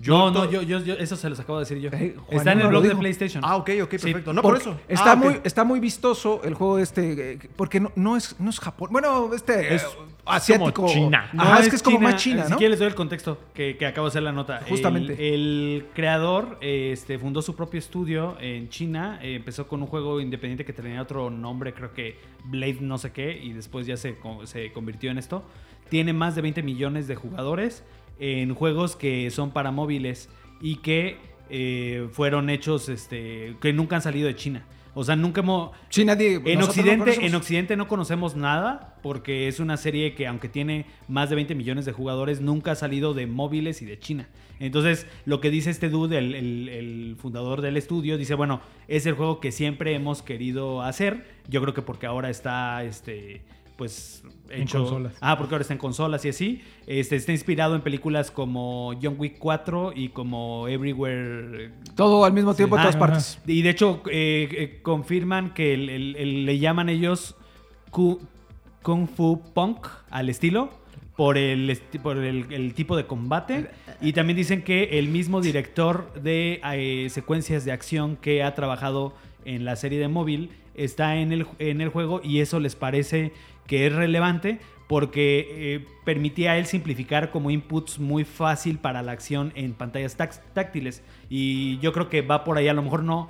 No, to- no, yo, yo, yo- eso se los acabo de decir yo. Eh, Juan Está en no el lo blog de. PlayStation. Ah, ok, ok, Sí, perfecto. No, por eso. Está, Ah, ok. muy, está muy vistoso el juego este, eh, porque no, no, es, no es Japón. Bueno, este Es eh, asiático. como China. Ajá, es que es como más China, Si ¿no? quieres les doy el contexto que, que acabo de hacer la nota. Justamente. El, el creador este, fundó su propio estudio en China. eh, empezó con un juego independiente que tenía otro nombre, creo que Blade no sé qué, y después ya se, se convirtió en esto. Tiene más de 20 millones de jugadores en juegos que son para móviles y que eh, fueron hechos este, que nunca han salido de China. O sea, nunca hemos... Sí, nadie. En no Occidente, conocemos. en Occidente no conocemos nada porque es una serie que aunque tiene más de 20 millones de jugadores, nunca ha salido de móviles y de China. Entonces, lo que dice este dude, el, el- el fundador del estudio, dice, bueno, es el juego que siempre hemos querido hacer. Yo creo que porque ahora está, este, pues, En hecho... consolas. Ah, porque ahora está en consolas y así. Este, está inspirado en películas como John Wick 4 y como Everywhere Todo al mismo tiempo en Ah, todas ajá. partes. y de hecho, eh, eh, confirman que el- el- el- le llaman ellos Ku- Kung Fu Punk al estilo por el, por el, el tipo de combate. Y también dicen que el mismo director de eh, secuencias de acción que ha trabajado en la serie de móvil está en el, en el juego y eso les parece que es relevante porque eh, permitía a él simplificar como inputs muy fácil para la acción en pantallas táctiles. Y yo creo que va por ahí, a lo mejor no,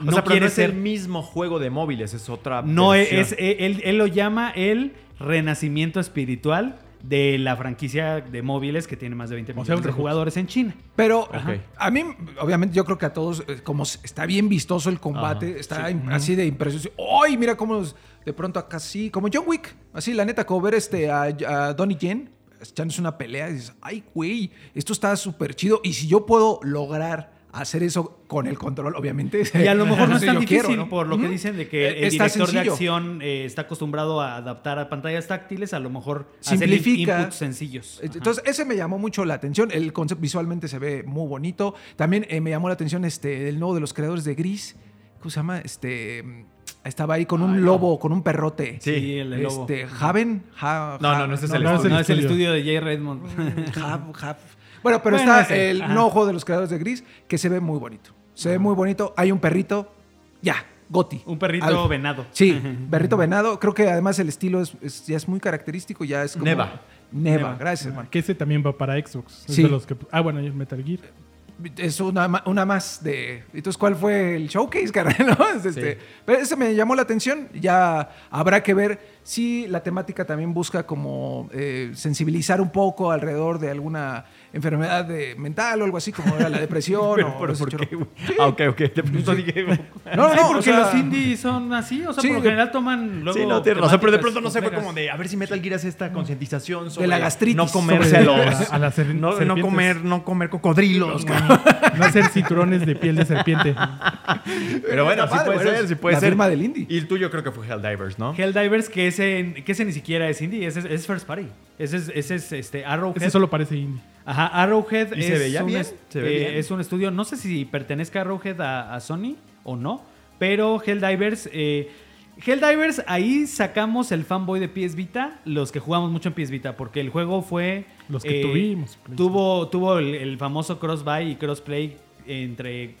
O no sea, pero quiere no es ser... el mismo juego de móviles, es otra. No, es, versión. es- él, él lo llama el renacimiento espiritual de la franquicia de móviles que tiene más de 20 O millones sea, de jugadores en China. Pero a mí, obviamente, yo creo que a todos, eh, como está bien vistoso el combate, Ajá, está así de impresionante. ¡Ay, mira cómo nos- de pronto acá sí! Como John Wick. Así, la neta, como ver este, a, a Donnie Yen echándose una pelea y dices, ¡ay, güey! Esto está súper chido. Y si yo puedo lograr hacer eso con el control, obviamente. Y a lo mejor no es tan difícil quiero, ¿no? por lo que dicen de que Eh, el está director de acción eh, está acostumbrado a adaptar a pantallas táctiles, a lo mejor hacer Simplifica. inputs sencillos. Ajá. Entonces, ese me llamó mucho la atención. El concepto visualmente se ve muy bonito. También eh, me llamó la atención este, el nuevo de los creadores de Gris. ¿Cómo se llama? Este. Estaba ahí con un lobo, con un perrote. Sí, el de lobo. Este, Haven. Ha- No, Ha- no, no, ese es no, el no, estudio. No, es el estudio. de Jay Redmond. Hav- Hav- Bueno, pero Bueno, está ese, el ajá. juego de los creadores de Gris que se ve muy bonito. Se ve muy bonito. Hay un perrito. Ya, Goti. Un perrito Al- venado. Sí, perrito venado. Creo que además el estilo es, es- ya es muy característico. Ya es como. Neva. Neva. Neva. Gracias, hermano. Que ese también va para Xbox. Es Sí. de los que- ah, bueno, y Metal Gear. Es una, una más de. Entonces, ¿cuál fue el showcase, carnal? ¿No? Es este- Pero ese me llamó la atención. Ya habrá que ver si la temática también busca como eh, sensibilizar un poco alrededor de alguna enfermedad de- mental o algo así, como era la depresión. Pero, o pero ese ¿por chorro. qué, güey? Ah, ok, ok. De pronto dije... No, Sí, no, porque o sea, los indies son así, o sea, Sí, por lo de- general toman luego Sí, no, tienes razón, pero de pronto no sé, fue como de a ver si Metal Gear hace esta concientización sobre la gastritis, no comerse a los a las ser- no, no comer no comer cocodrilos. güey. No hacer cinturones de piel de serpiente. Pero bueno, sí puede bueno, ser, sí puede la ser. firma del indie. Y el tuyo creo que fue Helldivers, ¿no? Helldivers, que ese, que ese ni siquiera es indie, ese es, es first party. Ese es, ese es este, Arrowhead. Ese solo parece indie. Ajá, Arrowhead ¿Y es, se veía un, bien? es- ¿Se ve eh, bien? es un estudio, no sé si pertenezca Arrowhead a, a Sony o no, pero Helldivers, eh, Helldivers, ahí sacamos el fanboy de PS Vita, los que jugamos mucho en PS Vita, porque el juego fue... eh, Los que tuvimos, Tuvo, tuvo el, el famoso cross-buy y crossplay entre...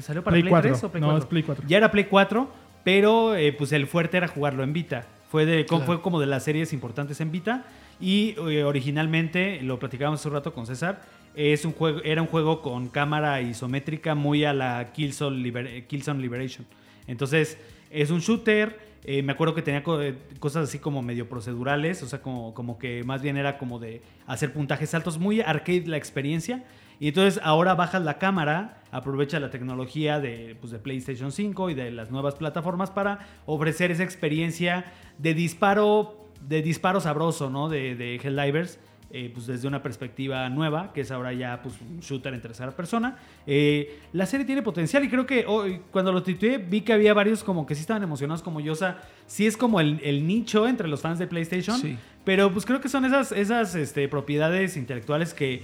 ¿Salió para Play Play, 4. 3 o Play No, 4? es Play 4. Ya era Play 4, pero eh, pues el fuerte era jugarlo en Vita. Fue, de, fue como de las series importantes en Vita. Y eh, originalmente, lo platicábamos hace un rato con César, es un juego, era un juego con cámara isométrica muy a la Killzone, Killzone Liberation. Entonces, es un shooter. eh, me acuerdo que tenía eh, cosas así como medio procedurales, o sea, como, como que más bien era como de hacer puntajes altos, muy arcade la experiencia. Y entonces ahora bajas la cámara, aprovecha la tecnología de, pues, de PlayStation 5 y de las nuevas plataformas para ofrecer esa experiencia de disparo, de disparo sabroso, ¿no? De, de Helldivers. eh, pues desde una perspectiva nueva, que es ahora ya pues, un shooter en tercera persona. Eh, la serie tiene potencial y creo que hoy, cuando lo titué vi que había varios como que sí estaban emocionados como yo. O sea, sí es como el, el nicho entre los fans de PlayStation. Sí. Pero pues creo que son esas, esas este, propiedades intelectuales que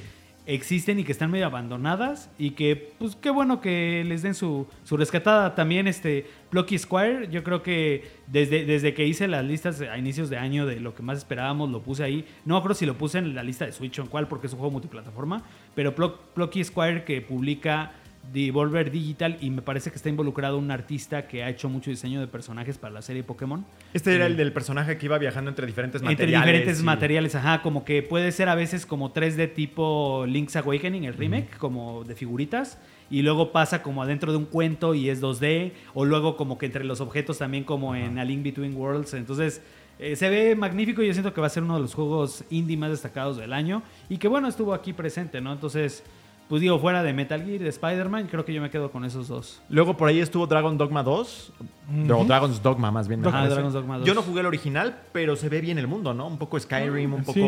existen y que están medio abandonadas y que pues qué bueno que les den su, su rescatada. También este Plucky Squire, yo creo que desde, desde que hice las listas a inicios de año de lo que más esperábamos, lo puse ahí. No creo si lo puse en la lista de Switch o en cuál, porque es un juego multiplataforma, pero Plucky Squire que publica Devolver Digital y me parece que está involucrado un artista que ha hecho mucho diseño de personajes para la serie Pokémon. Este era el del personaje que iba viajando entre diferentes Entre materiales. diferentes y- materiales, ajá, como que puede ser a veces como 3D tipo Link's Awakening, el remake, como de figuritas, y luego pasa como adentro de un cuento y es 2D, o luego como que entre los objetos también como en A Link Between Worlds, entonces eh, se ve magnífico y yo siento que va a ser uno de los juegos indie más destacados del año, y que bueno, estuvo aquí presente, ¿no? Entonces, pues digo, fuera de Metal Gear, de Spider-Man, creo que yo me quedo con esos dos. Luego por ahí estuvo Dragon Dogma 2. O Dragon's Dogma, más bien. me parece. Dragon's Dogma 2. Yo no jugué el original, pero se ve bien el mundo, ¿no? Un poco Skyrim, un Sí.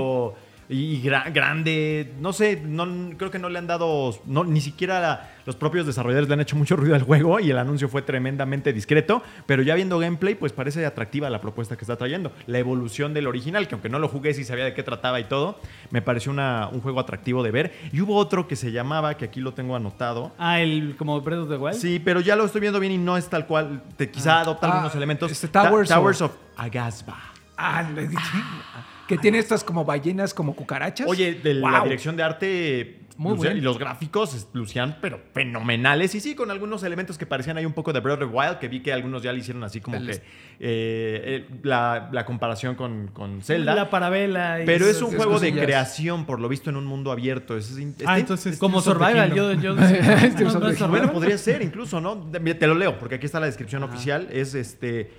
Y gra- grande. No sé, no, creo que no le han dado. No, ni siquiera la- los propios desarrolladores le han hecho mucho ruido al juego y el anuncio fue tremendamente discreto. Pero ya viendo gameplay, pues parece atractiva la propuesta que está trayendo. La evolución del original, que aunque no lo jugué, sí sabía de qué trataba y todo. Me pareció una- un juego atractivo de ver. Y hubo otro que se llamaba, que aquí lo tengo anotado. Ah, el como Breath of the Wild. Sí, pero ya lo estoy viendo bien y no es tal cual. Te, quizá adopta Ah, algunos elementos. este, Ta- Towers of- of Agasba. Ah, le dije. Que tiene estas como ballenas, como cucarachas. Oye, de la dirección de arte Muy bueno. y los gráficos lucían, pero fenomenales. Y sí, con algunos elementos que parecían ahí un poco de Breath of the Wild, que vi que algunos ya le hicieron así como El que eh, la, la comparación con, con Zelda. La parabela. y pero es un juego de creación, por lo visto, en un mundo abierto. Es, es- Ah, está- entonces. Como of the Survival, yo, yo Tears no, no. Survival. Bueno, podría ser incluso, ¿no? Te lo leo, porque aquí está la descripción oficial. Es este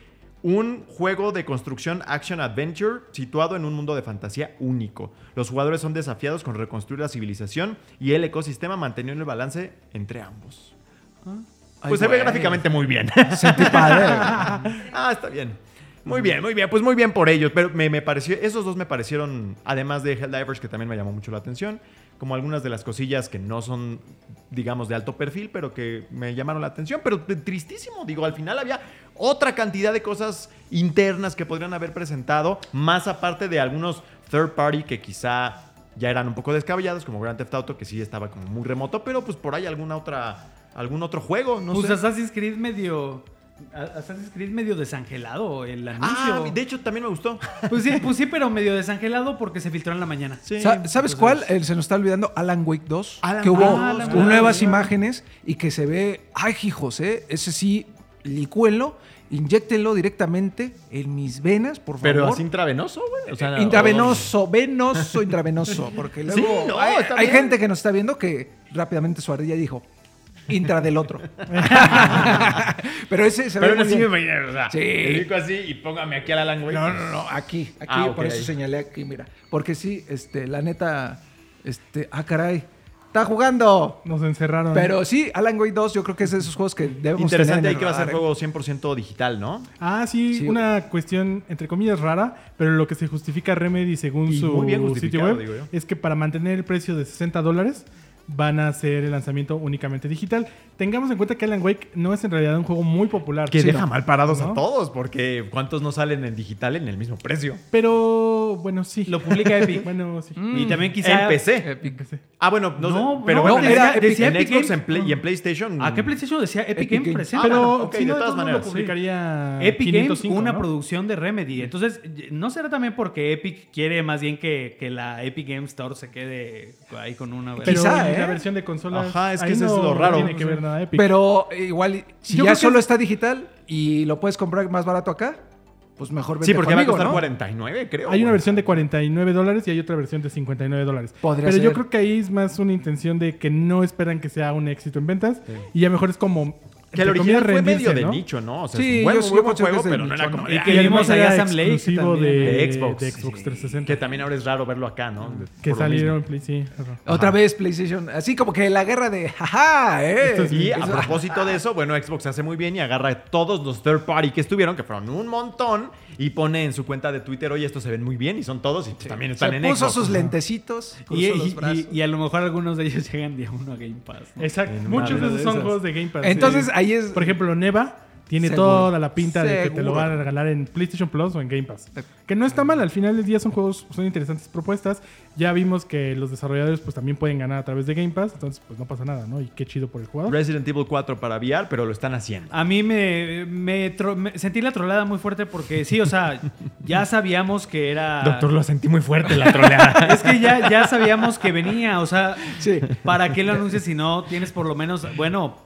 un juego de construcción action adventure situado en un mundo de fantasía único. Los jugadores son desafiados con reconstruir la civilización y el ecosistema manteniendo el balance entre ambos. Ay, Pues se ve gráficamente muy bien. Sentí padre. ah, está bien. Muy bien, muy bien. Pues muy bien por ellos. Pero me, me pareció, esos dos me parecieron, además de Helldivers, que también me llamó mucho la atención, como algunas de las cosillas que no son, digamos, de alto perfil, pero que me llamaron la atención. Pero tristísimo, digo, al final había otra cantidad de cosas internas que podrían haber presentado, más aparte de algunos third party que quizá ya eran un poco descabellados, como Grand Theft Auto, que sí estaba como muy remoto, pero pues por ahí alguna otra, algún otro juego, no pues sé. Assassin's Creed medio. A- Assassin's Creed medio desangelado el anuncio. Ah, de hecho también me gustó. Pues sí, pues sí, pero medio desangelado porque se filtró en la mañana. Sí. Sa- ¿Sabes cuál? Eh, se nos está olvidando Alan Wake 2. Alan que hubo Ah, Alan Wake, nuevas imágenes y que se ve. Ay, hijos, ¿eh? Ese sí, licúenlo. inyéctenlo directamente en mis venas, por favor. Pero así intravenoso, güey. O sea, intravenoso, venoso, intravenoso. Porque luego Sí, no, hay, hay gente que nos está viendo que rápidamente su ardilla dijo intra del otro. Pero ese se ve Pero muy así me imaginé, o sea, Sí. así y póngame aquí al Alan Wake. No, no, no, aquí, aquí, Ah, por eso ahí. señalé aquí, mira. Porque sí, este, la neta, este, ah, caray, está jugando. Nos encerraron. Pero sí, Alan Wake 2, yo creo que es de esos juegos que debemos Interesante tener ahí que va a ser ¿eh? juego 100% digital, ¿no? Ah, sí, Sí. una cuestión entre comillas rara, pero lo que se justifica Remedy según Y su muy bien sitio justificado, web digo yo. es que para mantener el precio de 60 dólares van a hacer el lanzamiento únicamente digital. Tengamos en cuenta que Alan Wake no es en realidad un juego muy popular. Que deja mal parados ¿No? a todos, porque ¿cuántos no salen en digital en el mismo precio? Pero bueno, sí. Lo publica Epic. Bueno, sí. Y también quizá... En PC. Epic. Ah, bueno, no, No, sé, pero no, bueno, no, en- era en, Epic- en Epic Xbox Games. en Play- y en PlayStation. ¿A qué PlayStation decía Epic, Epic Games Games. presente? Pero bueno, ok, si no, de todas maneras, lo sí. publicaría Epic Games, 505, una ¿no? producción de Remedy. Entonces, ¿no será también porque Epic quiere más bien que, que la Epic Games Store se quede ahí con una... Pero Quizá, en la ¿eh? versión de consolas. Ajá, es que eso es lo raro. tiene que ver nada Epic. Pero eh, igual, si Yo ya solo es- está digital y lo puedes comprar más barato acá, pues mejor vente Sí, porque va a conmigo, costar ¿no? 49, creo. Hay una versión de 49 dólares y hay otra versión de 59 dólares. Podría Pero yo creo que ahí es más una intención de que no esperan que sea un éxito en ventas. Y ya mejor es como. Que el original fue medio de ¿no? nicho, ¿no? O sea, Sí, es un buen, yo- muy yo buen considero que juego, pero no era como... Y que "Ay, Y vimos allá Sam Lake también, de, de Xbox, de sí. Xbox 360. Que también ahora es raro verlo acá, ¿no? Lo salieron sí. ajá. Otra vez PlayStation, así como que la guerra de jaja, ¿eh? Es- Y a propósito de eso, bueno, Xbox hace muy bien y agarra todos los third party que estuvieron, que fueron un montón, y pone en su cuenta de Twitter, oye, estos se ven muy bien y son todos y pues, también están se en puso Xbox. sus lentecitos, Y, los y- brazos. y- y a lo mejor algunos de ellos llegan día uno a Game Pass. ¿no? Exacto. En Muchos de esos son esas. juegos de Game Pass. Entonces sí. ahí es... Por ejemplo, Neva tiene Seguro. toda la pinta de que te lo van a regalar en PlayStation Plus o en Game Pass. Que no está mal, al final del día son juegos, son interesantes propuestas. Ya vimos que los desarrolladores pues también pueden ganar a través de Game Pass, entonces pues no pasa nada, ¿no? Y qué chido por el jugador. Resident Evil 4 para VR, pero lo están haciendo. A mí me, me tro- me- sentí la trolada muy fuerte porque sí, o sea, ya sabíamos que era... Doctor, lo sentí muy fuerte la troleada. Es que ya, ya sabíamos que venía, o sea, Sí. ¿para qué lo anuncias si no tienes por lo menos, bueno,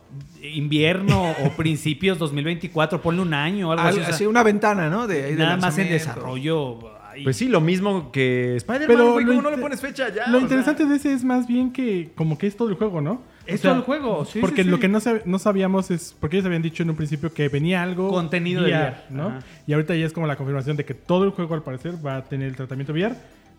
invierno o principios 2024, ponle un año o algo así. Al- o sea, así una ventana, ¿no? De, de nada más en lanzamiento. Ay, Pues sí, lo mismo que Spider-Man, güey, lo ¿cómo no le pones fecha ya? Lo sea, interesante de ese es más bien que como que es todo el juego, ¿no? Es todo el juego, sí, Porque sí, lo sí. que no, sab- no sabíamos es, porque ellos habían dicho en un principio que venía algo Contenido de VR, ¿no? ajá. Y ahorita ya es como la confirmación de que todo el juego al parecer va a tener el tratamiento VR.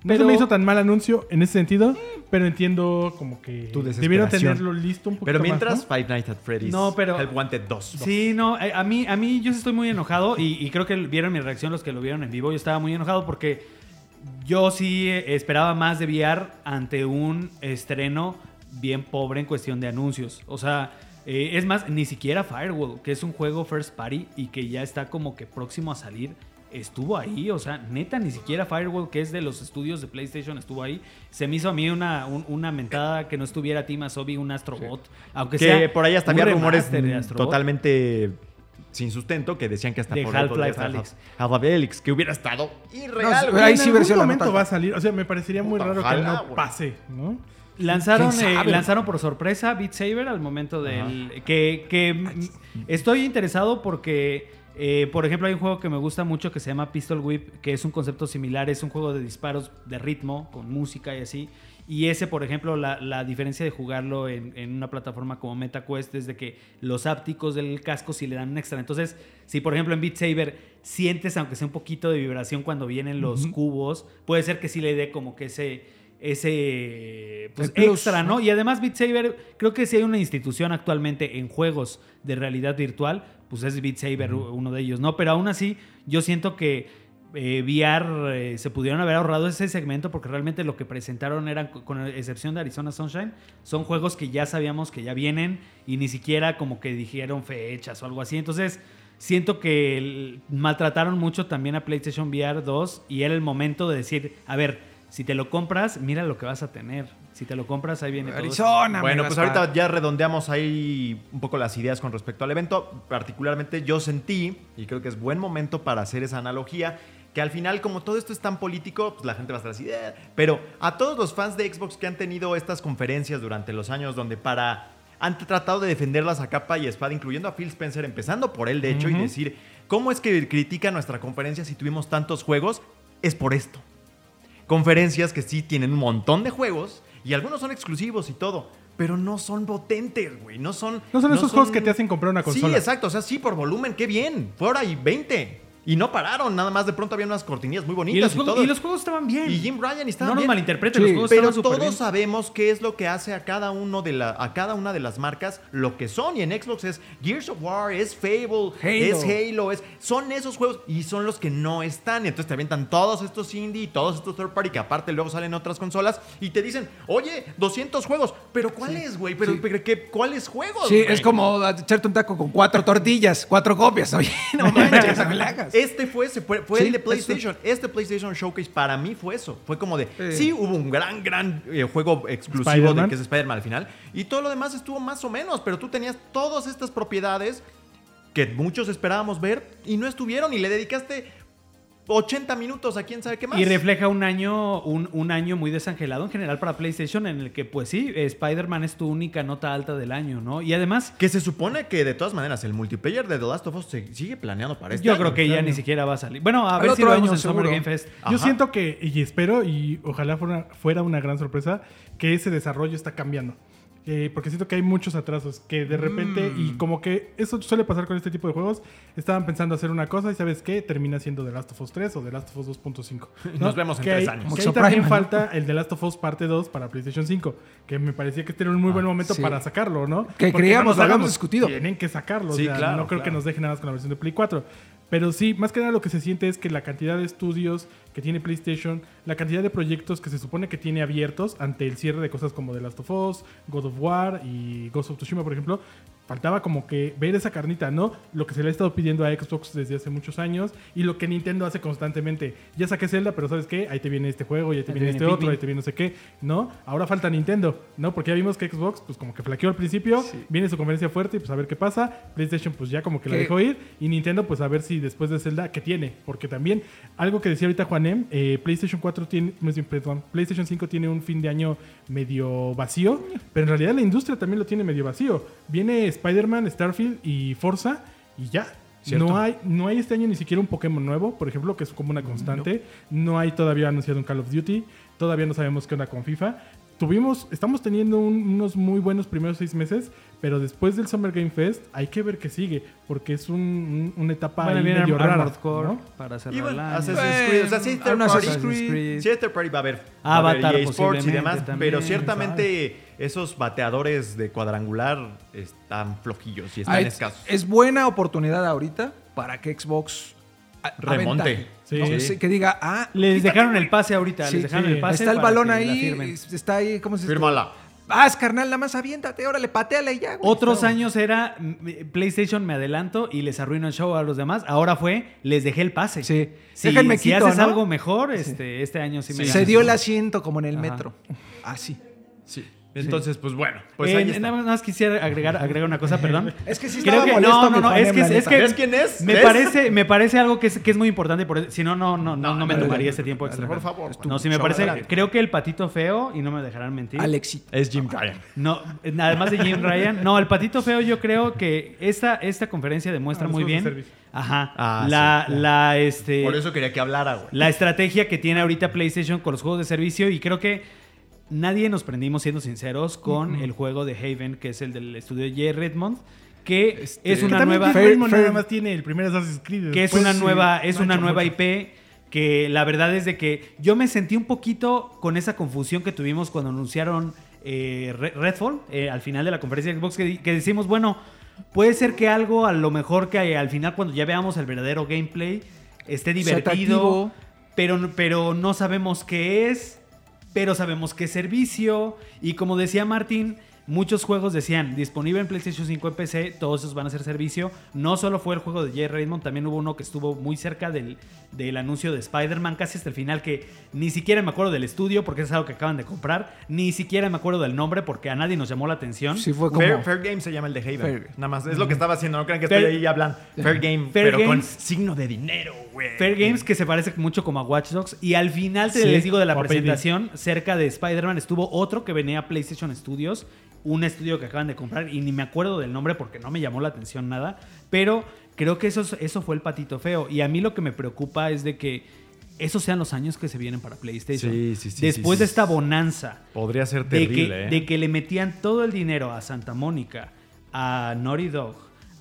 No Pero- se me hizo tan mal anuncio en ese sentido, pero entiendo como que Tu debieron tenerlo listo un poquito Pero mientras, más, ¿no? Five Nights at Freddy's. No, pero- Help Wanted 2. Sí, no, eh, a mí, a mí yo sí estoy muy enojado y, y creo que vieron mi reacción los que lo vieron en vivo. Yo estaba muy enojado porque yo sí esperaba más de VR ante un estreno bien pobre en cuestión de anuncios. O sea, eh, es más, ni siquiera Firewall, que es un juego first party y que ya está como que próximo a salir, estuvo ahí. O sea, neta, ni siquiera Firewall, que es de los estudios de PlayStation, estuvo ahí. Se me hizo a mí una, un- una mentada que no estuviera Team Asobi, un Astrobot. Aunque Que sea por ahí hasta había rumores de totalmente sin sustento que decían que hasta De por Half-Life Alyx. Half- Half-Life que hubiera estado irreal. No, güey. ahí en sí algún versión la momento va a salir, o sea, me parecería muy Puta, raro que no güey. pase, ¿no? Lanzaron, ¿Quién eh, lanzaron por sorpresa Beat Saber al momento del. Que, que estoy interesado porque, eh, por ejemplo, hay un juego que me gusta mucho que se llama Pistol Whip, que es un concepto similar. Es un juego de disparos de ritmo, con música y así. Y ese, por ejemplo, la, la diferencia de jugarlo en, en una plataforma como MetaQuest es de que los ápticos del casco sí le dan un extra. Entonces, si por ejemplo en Beat Saber sientes, aunque sea un poquito de vibración cuando vienen los cubos, puede ser que sí le dé como que ese ese pues, extra, ¿no? Y además Beat Saber, creo que si hay una institución actualmente en juegos de realidad virtual, pues es Beat Saber uno de ellos, ¿no? Pero aún así, yo siento que eh, VR eh, se pudieron haber ahorrado ese segmento porque realmente lo que presentaron eran, con- excepción de Arizona Sunshine, son juegos que ya sabíamos que ya vienen y ni siquiera como que dijeron fechas o algo así. Entonces, siento que maltrataron mucho también a PlayStation VR 2 y era el momento de decir, a ver, si te lo compras, mira lo que vas a tener. Si te lo compras, ahí viene todo. Arizona, Bueno, me pues ahorita ya redondeamos ahí un poco las ideas con respecto al evento. Particularmente yo sentí, y creo que es buen momento para hacer esa analogía, que al final, como todo esto es tan político, pues la gente va a estar así. "Eh". Pero a todos los fans de Xbox que han tenido estas conferencias durante los años, donde para han tratado de defenderlas a capa y espada, incluyendo a Phil Spencer, empezando por él, de hecho, y decir, ¿cómo es que critica nuestra conferencia si tuvimos tantos juegos? Es por esto. Conferencias que sí tienen un montón de juegos y algunos son exclusivos y todo. Pero no son potentes, güey. No son. No son esos juegos que te hacen comprar una consola. Sí, exacto. O sea, sí, por volumen, qué bien. Fue hora y 20. Y no pararon, nada más de pronto había unas cortinillas muy bonitas Y y, los, juegos, todo. y los juegos estaban bien. Y Jim Ryan estaba no nos bien. malinterpreten, Sí, los juegos Pero todos bien. sabemos qué es lo que hace a cada uno de la, a cada una de las marcas lo que son. Y en Xbox es Gears of War, es Fable, Halo. es Halo, es, son esos juegos y son los que no están. Y entonces te avientan todos estos indie y todos estos third party que aparte luego salen en otras consolas y te dicen, oye, 200 juegos. ¿Pero cuáles, güey? ¿Pero, sí. pero qué, cuáles juegos? Sí, es como echarte un taco con cuatro tortillas, cuatro copias. Oye, no manches, no me. Este fue, ese, fue, fue Sí, el de eso. PlayStation. Este PlayStation Showcase para mí fue eso. Fue como de. Sí. Sí, hubo un gran, gran eh, juego exclusivo de que es Spider-Man al final. Y todo lo demás estuvo más o menos. Pero tú tenías todas estas propiedades que muchos esperábamos ver y no estuvieron. Y le dedicaste 80 minutos a quién sabe qué más. Y refleja un año, un, un año muy desangelado en general para PlayStation, en el que, pues sí, Spider-Man es tu única nota alta del año, ¿no? Y además, Que se supone que de todas maneras el multiplayer de The Last of Us se sigue planeando para este yo año. creo que ya año. ni siquiera va a salir. Bueno, a Al ver si lo vemos año, en Summer. Game Fest. Yo siento que, y espero, y ojalá fuera, fuera una gran sorpresa, que ese desarrollo está cambiando. Eh, porque siento que hay muchos atrasos que de repente, y Mm. como que eso suele pasar con este tipo de juegos, estaban pensando hacer una cosa y ¿sabes qué? Termina siendo The Last of Us 3 o The Last of Us 2.5. Nos vemos en Que tres años. Que ahí también ¿no? falta el The Last of Us parte 2 para PlayStation 5, que me parecía que este era un muy buen momento sí. para sacarlo, ¿no? Que Porque creíamos, nos lo habíamos hagamos, discutido. Tienen que sacarlo, Sí, o sea, claro, no creo que nos dejen nada más con la versión de Play 4. Pero sí, más que nada lo que se siente es que la cantidad de estudios que tiene PlayStation, la cantidad de proyectos que se supone que tiene abiertos ante el cierre de cosas como The Last of Us, God of War y Ghost of Tsushima, por ejemplo, faltaba como que ver esa carnita, ¿no? Lo que se le ha estado pidiendo a Xbox desde hace muchos años y lo que Nintendo hace constantemente. Ya saqué Zelda, pero ¿sabes qué? Ahí te viene este juego, y ahí te Ahí viene viene este otro, ahí te viene no sé qué, ¿no? Ahora falta Nintendo, ¿no? Porque ya vimos que Xbox, pues como que flaqueó al principio, viene su conferencia fuerte y pues a ver qué pasa. PlayStation, pues ya como que la dejó ir. Y Nintendo, pues a ver si después de Zelda, ¿qué tiene? Porque también, algo que decía ahorita Juanem, eh, PlayStation 4 tiene, más bien, perdón, PlayStation 5 tiene un fin de año medio vacío, pero en realidad la industria también lo tiene medio vacío. Viene Spider-Man, Starfield y Forza y ya. Cierto. No hay, no hay este año ni siquiera un Pokémon nuevo, por ejemplo, que es como una constante. No, hay todavía anunciado un Call of Duty. Todavía no sabemos qué onda con FIFA. Tuvimos, estamos teniendo un- unos muy buenos primeros seis meses, pero después del Summer Game Fest hay que ver qué sigue, porque es un- un- una etapa Bueno, ahí viene medio Armored rara. Core ¿no? para Y bueno. Assassin's Creed. O sea, sí, third party. Assassin's Creed. Sí, third party va a haber. Avatar, va a haber EA Sports y demás. también, pero ciertamente esos bateadores de cuadrangular están flojillos y están Hay- escasos. es buena oportunidad ahorita para que Xbox a- Remonte. Sí. ¿no? Sí. Sí, que diga, ah, Les quítate, dejaron el pase ahorita, Sí, les dejaron sí. el pase. Está el balón ahí, está ahí, ¿cómo se dice? Fírmala. Es carnal, nada más aviéntate, órale, pateala y ya, güey. Otros No. años era PlayStation me adelanto y les arruino el show a los demás. Ahora fue les dejé el pase. Sí. Si, Déjenme si quito, haces ¿no? algo mejor, este, este año sí me Sí. Se dio el asiento como en el Ajá. metro. Así. Sí. Entonces, pues bueno. Pues Eh, ahí está. nada más quisiera agregar, agregar una cosa, perdón. Es que sí Creo que no, no, no, es que, es neta. que ¿Ves quién es? Me ¿Ves? parece, me parece algo que es, que es muy importante, por, si no, no, no, no, no me tomaría no, este tiempo extra. por favor. No, si me parece, adelante. creo que el patito feo, y no me dejarán mentir. Alexito. Es Jim Ryan. No, además de Jim Ryan. No, el patito feo yo creo que esta, esta conferencia demuestra Ah, muy bien. Ajá. Ah, la, sí, la, este. Por eso quería que hablara, güey. La estrategia que tiene ahorita PlayStation con los juegos de servicio y creo que nadie nos prendimos siendo sinceros con el juego de Haven, que es el del estudio de J. Redmond, que es Que una nueva Fair- Fair- nada más tiene el primer Assassin's Creed. que es una sí, nueva no es una nueva mucho. IP que la verdad es de que yo me sentí un poquito con esa confusión que tuvimos cuando anunciaron eh, Re- Redfall eh, al final de la conferencia de Xbox que, decimos bueno puede ser que algo a lo mejor que al final cuando ya veamos el verdadero gameplay esté divertido pero pero no sabemos qué es pero sabemos que es servicio y como decía Martín Muchos juegos decían disponible en PlayStation 5 y PC, todos esos van a ser servicio. No solo fue el juego de Jay Raymond, también hubo uno que estuvo muy cerca del, del anuncio de Spider-Man, casi hasta el final, que ni siquiera me acuerdo del estudio porque es algo que acaban de comprar, ni siquiera me acuerdo del nombre porque a nadie nos llamó la atención. Sí fue como... Fair, Fair Game se llama el de Haven. Fair. Nada más. Es lo que estaba haciendo. No crean que Fair- estoy ahí hablando. Fair Game, Fair pero con signo de dinero, güey. Fair Games que se parece mucho como a Watch Dogs. Y al final te Sí, les digo de la presentación, cerca de Spider-Man estuvo otro que venía a PlayStation Studios, un estudio que acaban de comprar y ni me acuerdo del nombre porque no me llamó la atención nada. Pero creo que eso, es- eso fue el patito feo. Y a mí lo que me preocupa es de que esos sean los años que se vienen para PlayStation. Sí, sí, sí, Después sí, de esta bonanza Podría ser de terrible, que, ¿eh? de que le metían todo el dinero a Santa Mónica, a Naughty Dog,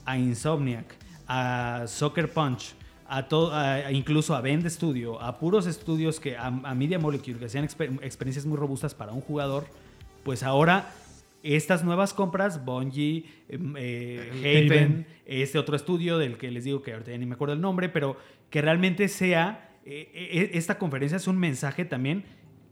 a Insomniac, a Soccer Punch, a todo, a- incluso a Bend Studio, a puros estudios que a, a Media Molecule que hacían exper- experiencias muy robustas para un jugador, pues ahora estas nuevas compras, Bungie, em, eh, Haven, Haven. este otro estudio del que les digo que ahorita ya ni me acuerdo el nombre, pero que realmente sea, eh, eh, esta conferencia es un mensaje también,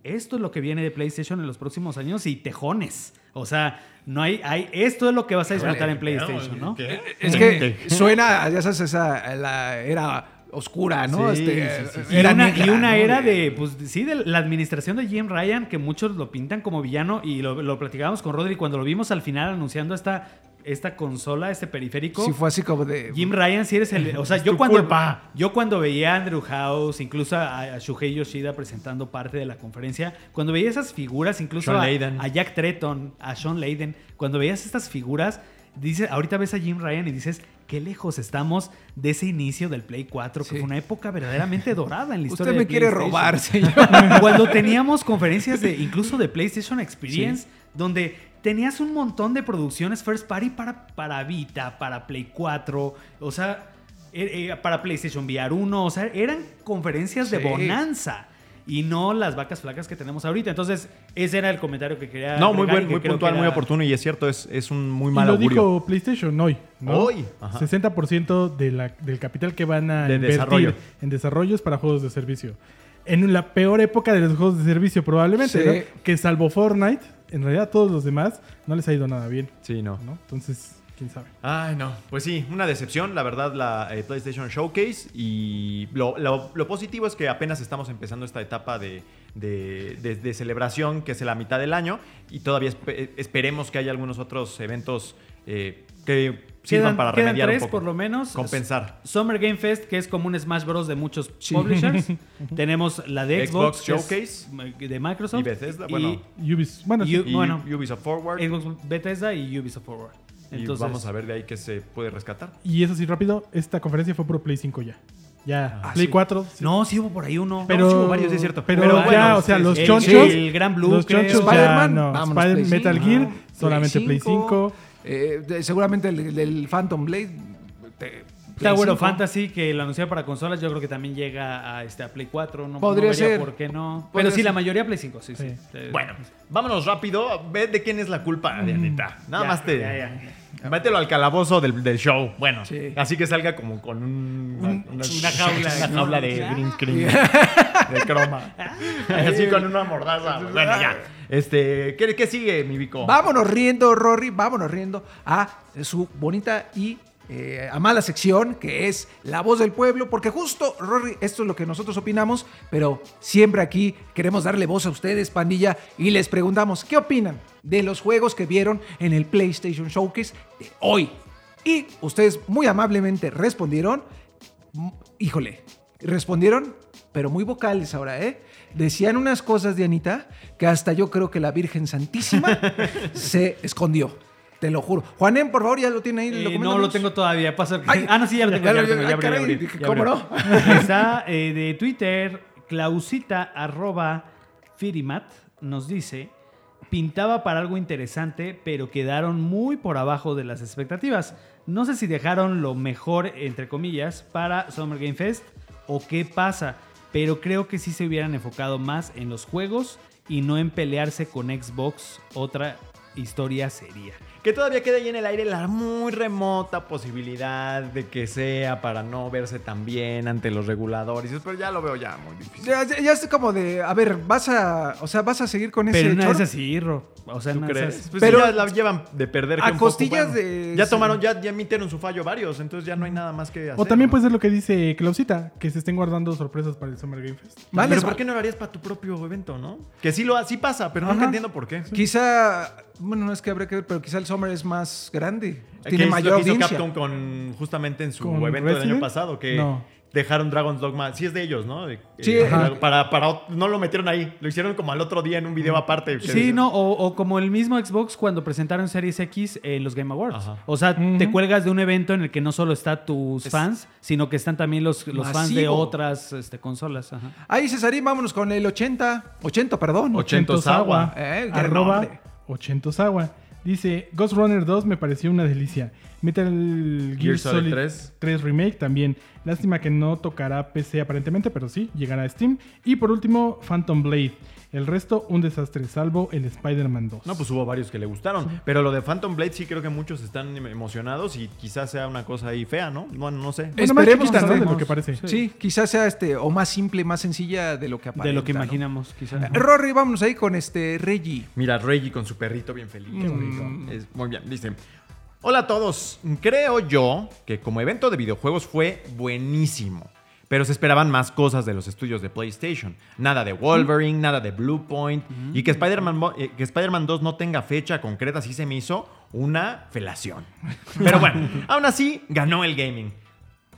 esto es lo que viene de PlayStation en los próximos años y tejones. O sea, no hay, hay esto es lo que vas a disfrutar en PlayStation, ¿no? Es que suena, ya sabes, esa la era oscura, ¿no? Sí, Este, sí, sí, sí. Y era una, negra, y una ¿no? era de, pues sí, de la administración de Jim Ryan, que muchos lo pintan como villano, y lo, lo platicábamos con Rodri cuando lo vimos al final anunciando esta, esta consola, este periférico. Sí, fue así como de. Jim Ryan, si eres el. O sea, yo cuando, culpa. yo cuando veía a Andrew House, incluso a, a Shuhei Yoshida presentando parte de la conferencia, cuando veía esas figuras, incluso a, a Jack Tretton, a Sean Layden, cuando veías estas figuras, dices, ahorita ves a Jim Ryan y dices, qué lejos estamos de ese inicio del Play 4, que Sí. fue una época verdaderamente dorada en la historia Usted de me quiere robar, señor. Cuando teníamos conferencias de incluso de PlayStation Experience, donde tenías un montón de producciones first party para, para Vita, para Play 4, o sea, eh, eh, para PlayStation VR 1, o sea, eran conferencias de bonanza. Y no las vacas flacas que tenemos ahorita. Entonces, ese era el comentario que quería. No, muy y buen, que muy puntual, muy oportuno y es cierto, es, es un muy Y mal lo augurio. dijo PlayStation hoy. ¿no? Hoy, ajá. 60% de la- del capital que van a De invertir desarrollo. en desarrollos para juegos de servicio. En la peor época de los juegos de servicio, probablemente, Sí. ¿no? Que salvo Fortnite, en realidad todos los demás no les ha ido nada bien. Sí, no. ¿no? Entonces, quién sabe. Ay, no. Pues sí, una decepción, la verdad, la eh, PlayStation Showcase. Y lo, lo- lo positivo es que apenas estamos empezando esta etapa de, de- de- de celebración, que es la mitad del año. Y todavía espe- esperemos que haya algunos otros eventos eh, que sirvan Quedan, para quedan remediar tres, un poco. por lo menos. Compensar. Summer Game Fest, que es como un Smash Bros. de muchos publishers. Tenemos la de Xbox Xbox, Showcase. de Microsoft. Y Bethesda, bueno. Ubis, bueno, sí. You- Y bueno. Ubisoft Forward. Xbox Bethesda y Ubisoft Forward. Y Entonces, vamos a ver de ahí qué se puede rescatar. Y eso sí, rápido, esta conferencia fue puro Play 5 ya. Ya, Ah, Play sí. 4. sí. No, sí hubo por ahí uno. pero, sí hubo varios, sí es cierto. Pero, Pero ya, bueno, o sea, los chonchos. El Gran Blue, los chonchos Spider-Man, no. Spider- Play Metal 5, Gear, solamente Play 5. Eh, de- seguramente el Phantom Blade. te- Play Tower of 5. Fantasy, que lo anunciaron para consolas, yo creo que también llega a, este, a Play 4. No, Podría no ser. ¿Por qué no? Podría Pero sí, ser. la mayoría Play 5, sí, sí. Sí. Eh, Bueno, vámonos rápido. Ve de quién es la culpa, Dianita. Nada ya, más te. ya, ya. Mételo al calabozo del, del show. Bueno, Sí. así que salga como con un, una, una jaula, Una jaula de green screen. de croma. así con una mordaza. Bueno, ya. Este, ¿qué, qué sigue, mi Vico? Vámonos riendo, Rory, vámonos riendo a su bonita y eh, amada sección que es La Voz del Pueblo, porque justo, Rory, esto es lo que nosotros opinamos, pero siempre aquí queremos darle voz a ustedes, pandilla, y les preguntamos, ¿qué opinan de los juegos que vieron en el PlayStation Showcase de hoy? Y ustedes muy amablemente respondieron, híjole, respondieron, pero muy vocales ahora, ¿eh? Decían unas cosas, Dianita, que hasta yo creo que la Virgen Santísima se escondió. Te lo juro. Juanem, por favor, ya lo tiene ahí. Eh, no lo tengo todavía. Pasa... Ay, ah, no, sí, ya lo tengo. Ya, lo tengo, ya ay, abrí, ya caray, abrí, dije, ya ¿Cómo no? Está eh, de Twitter, clausita arroba firimat, nos dice, pintaba para algo interesante, pero quedaron muy por abajo de las expectativas. No sé si dejaron lo mejor, entre comillas, para Summer Game Fest o qué pasa, pero creo que sí se hubieran enfocado más en los juegos y no en pelearse con Xbox, otra historia seria. Que todavía queda ahí en el aire la muy remota posibilidad de que sea para no verse tan bien ante los reguladores. Pero ya lo veo ya muy difícil. Ya, ya, ya es como de, a ver, vas a, o sea, vas a seguir con ese Pero choro? vez así, Ro. O sea, ¿Tú de crees? esas- Pues Pero- sí, ya la llevan de perder. a poco, costillas de- Ya tomaron, ya, ya emitieron su fallo varios, entonces ya no hay nada más que hacer. O también ¿no? puede ser lo que dice Clausita, que se estén guardando sorpresas para el Summer Game Fest. Vale, Pero es- ¿por qué no lo harías para tu propio evento, no? Que sí lo sí pasa, pero nunca Ajá. entiendo por qué. Quizá, bueno, no es que habría que ver, pero quizá el Summer es más grande. ¿Qué Tiene es mayor lo que hizo audiencia. Capcom con justamente en su ¿Con evento del año pasado? Que, No. dejaron Dragon's Dogma. Sí es de ellos, ¿no? De- Sí, eh, ajá. para, para, no lo metieron ahí. Lo hicieron como al otro día en un video aparte. Sí, decían- no, o, o como el mismo Xbox cuando presentaron Series X en los Game Awards. Ajá. O sea, te cuelgas de un evento en el que no solo está tus fans, sino que están también los, los fans de otras este, consolas. Ajá. Ahí, Cesarín, vámonos con el 80. 80, perdón. Ochentosawa. Eh, gran arroba nombre. Ochentosawa. Dice, Ghost Runner 2 me pareció una delicia. Metal Gear, Gear Solid Solid 3. 3. Remake también. Lástima que no tocará PC aparentemente, pero sí, llegará a Steam. Y por último, Phantom Blade. El resto, un desastre, salvo el Spider-Man 2. No, pues hubo varios que le gustaron. Pero lo de Phantom Blade sí creo que muchos están emocionados y quizás sea una cosa ahí fea, ¿no? Bueno, no sé. Bueno, más Esperemos ¿no? De lo que parece. Sí, quizás sea este o más simple, más sencilla de lo que aparenta. de lo que ¿no? imaginamos, quizás. Rory, vámonos ahí con este Reggie. Mira, Reggie con su perrito bien feliz. Qué bonito. Es muy bien. Dice: Hola a todos. Creo yo que como evento de videojuegos fue buenísimo. Pero se esperaban más cosas de los estudios de PlayStation. Nada de Wolverine, nada de Bluepoint. Y que Spider-Man mo- eh, que Spider-Man 2 no tenga fecha concreta, sí se me hizo una felación. Pero bueno, aún así ganó el gaming.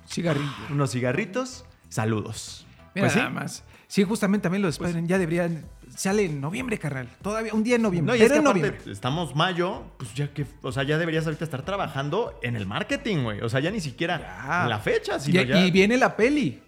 Cigarrillo. Unos cigarritos, saludos. Mira Pues sí. nada más. Sí, justamente también lo de Spider-Man ya deberían. Sale en noviembre, carnal. Todavía, un día en noviembre. No, y es que en aparte, noviembre. estamos mayo, pues ya que, o sea, ya deberías ahorita estar trabajando en el marketing, güey. O sea, ya ni siquiera Ya. la fecha, Y, ya. y viene la peli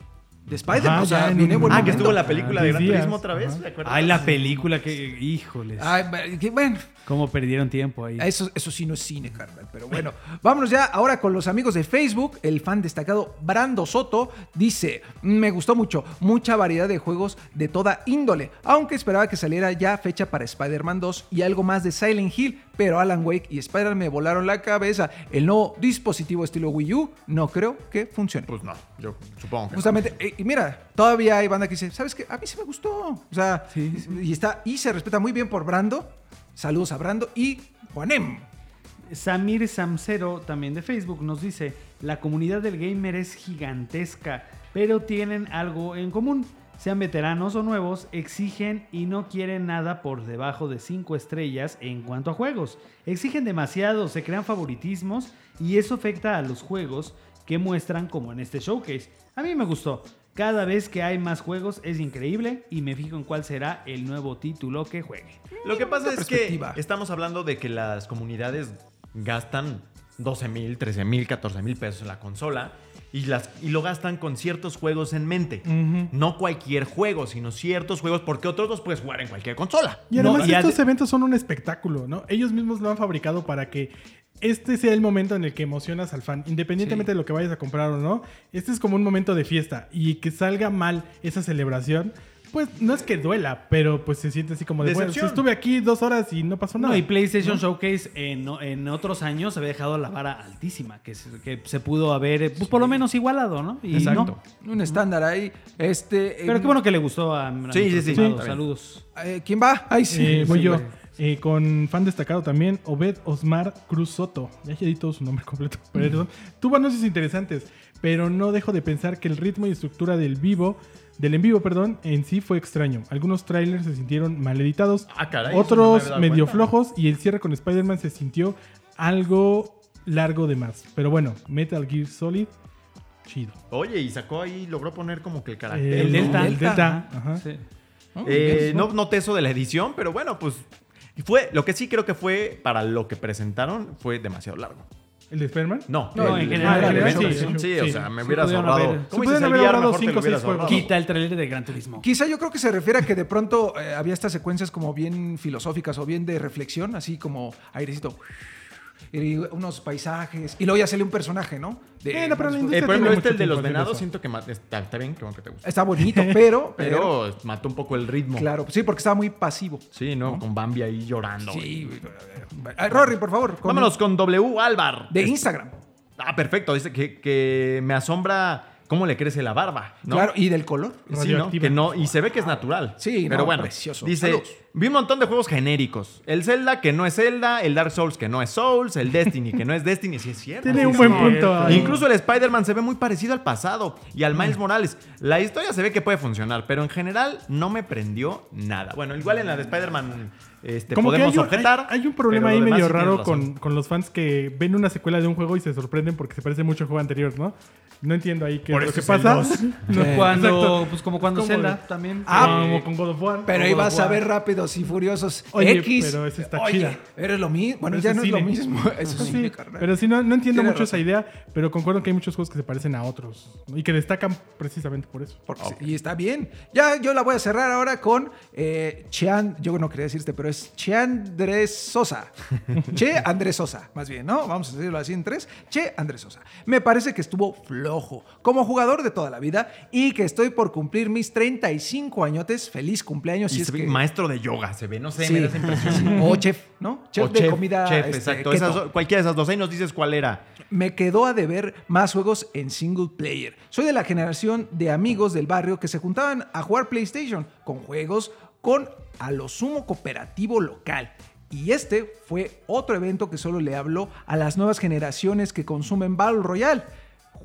de Spider-Man. O sea, viene ah, que estuvo la película de Diez Gran días. Turismo otra vez, Ajá. ¿te acuerdas? Ay, la película que, híjoles, Ay, que bueno, cómo perdieron tiempo ahí. eso, eso sí no es cine, carnal. Pero bueno, vámonos ya ahora con los amigos de Facebook. El fan destacado Brando Soto dice: Me gustó mucho, mucha variedad de juegos de toda índole. Aunque esperaba que saliera ya fecha para Spider-Man 2 y algo más de Silent Hill. Pero Alan Wake y Spider-Man me volaron la cabeza. El nuevo dispositivo estilo Wii U no creo que funcione. Pues no, yo supongo que. no. Justamente, eh, y mira, todavía hay banda que dice, ¿sabes qué? A mí sí me gustó. O sea, y está, y se respeta muy bien por Brando. Saludos a Brando y Juanem. Samir Samcero, también de Facebook, nos dice, la comunidad del gamer es gigantesca, pero tienen algo en común. Sean veteranos o nuevos, exigen y no quieren nada por debajo de 5 estrellas en cuanto a juegos. Exigen demasiado, se crean favoritismos y eso afecta a los juegos que muestran como en este showcase. A mí me gustó. Cada vez que hay más juegos es increíble y me fijo en cuál será el nuevo título que juegue. Lo que pasa es que estamos hablando de que las comunidades gastan 12 mil, 13 mil, 14 mil pesos en la consola y, las, y lo gastan con ciertos juegos en mente. No cualquier juego, sino ciertos juegos, porque otros los puedes jugar en cualquier consola. Y además No, y estos eventos son un espectáculo, ¿no? Ellos mismos lo han fabricado para que este sea el momento en el que emocionas al fan, independientemente Sí. de lo que vayas a comprar o no. Este es como un momento de fiesta y que salga mal esa celebración, pues no es que duela, pero pues se siente así como de, bueno, si Decepción. estuve aquí dos horas y no pasó nada. No, y PlayStation Showcase en, en otros años había dejado la vara altísima, que se, que se pudo haber, eh, pues por lo menos igualado, ¿no? Y Exacto. no. Un estándar ahí. Este, Pero eh, qué bueno que le gustó a, a Sí, sí, sí. Saludos. eh, ¿Quién va? Ay, sí. Eh, voy Sí, yo. Eh, con fan destacado también, Obed Osmar Cruz Soto. Ya di todo su nombre completo. Perdón. Tuvo anuncios interesantes, pero no dejo de pensar que el ritmo y estructura del vivo, del en vivo, perdón, en sí fue extraño. Algunos trailers se sintieron mal editados, Ah, caray, eso no me otros medio cuenta. flojos y el cierre con Spider-Man se sintió algo largo de más. Pero bueno, Metal Gear Solid, chido. Oye, y sacó ahí, logró poner como que el carácter. El ¿no? Delta. El Delta. Ajá. Sí. Eh, no noté eso de la edición, pero bueno, pues fue, lo que sí creo que fue, para lo que presentaron, fue demasiado largo. ¿El de Spider-Man? No, No, el- en general, el sí, sí, o sea, me pudieron ahorrado. ¿Cómo se dices? haber ahorrado o seis hubieras juegos. ahorrado. Quita el trailer de Gran Turismo. Quizá yo creo que se refiere a que de pronto eh, había estas secuencias como bien filosóficas o bien de reflexión, así como airecito. Y unos paisajes. Y luego ya sale un personaje, ¿no? De- Bueno, pero la Eh, industria por ejemplo, tiene este, el de los venados, eso. siento que ma- está, está bien, qué bueno que te gusta. Está bonito, pero. pero Pero mató un poco el ritmo. claro, sí, porque estaba muy pasivo. Sí, ¿no? Con Bambi ahí llorando. Sí. Ay, Rory, por favor. con- Vámonos con W Álvar. De Instagram. Ah, perfecto. Dice que, que me asombra cómo le crece la barba. ¿no? Claro, y del color. Sí, ¿no? Que no, y se ve que es natural. Sí, pero no, bueno. precioso. Dice, Saludos. vi un montón de juegos genéricos. El Zelda que no es Zelda, el Dark Souls que no es Souls, el Destiny que no es Destiny, sí es cierto. Tiene sí un buen punto ahí. Incluso el Spider-Man se ve muy parecido al pasado y al Miles Morales. La historia se ve que puede funcionar, pero en general no me prendió nada. Bueno, igual en la de Spider-Man este, Como que hay objetar. hay- hay un problema ahí medio raro con, con los fans que ven una secuela de un juego y se sorprenden porque se parece mucho al juego anterior, ¿no? No entiendo ahí qué Por es lo eso que pasa. No, Cuando, exacto. pues como cuando Como Zelda de- también. Ah, como con God of War. Pero ahí vas a ver rápidos y furiosos. Oye, X. pero esa está Oye, chida. Pero lo mismo. Bueno, Pero ya no es es lo mismo. Eso Sí, carnal. pero sí, no, no entiendo mucho razón. esa idea, pero concuerdo que hay muchos juegos que se parecen a otros ¿no? y que destacan precisamente por eso. Porque sí, Y está bien. Ya yo la voy a cerrar ahora con eh, Chean, yo no quería decir este, pero es Che Andrés Sosa. che Andrés Sosa, más bien, ¿no? Vamos a decirlo así en tres. Che Andrés Sosa. Me parece que estuvo flojo como jugador de toda la vida y que estoy por cumplir mis 35 añotes. Feliz cumpleaños. Y si es que... maestro de yoga, se ve, no sé, Sí, me da esa impresión. O chef, ¿no? Chef O de comida. chef, este, exacto. Esas cualquiera de esas dos. Ahí nos dices cuál era. me quedó a deber más juegos en single player. Soy de la generación de amigos del barrio que se juntaban a jugar PlayStation con juegos con a lo sumo cooperativo local. Y este fue otro evento que solo le habló a las nuevas generaciones que consumen Battle Royale.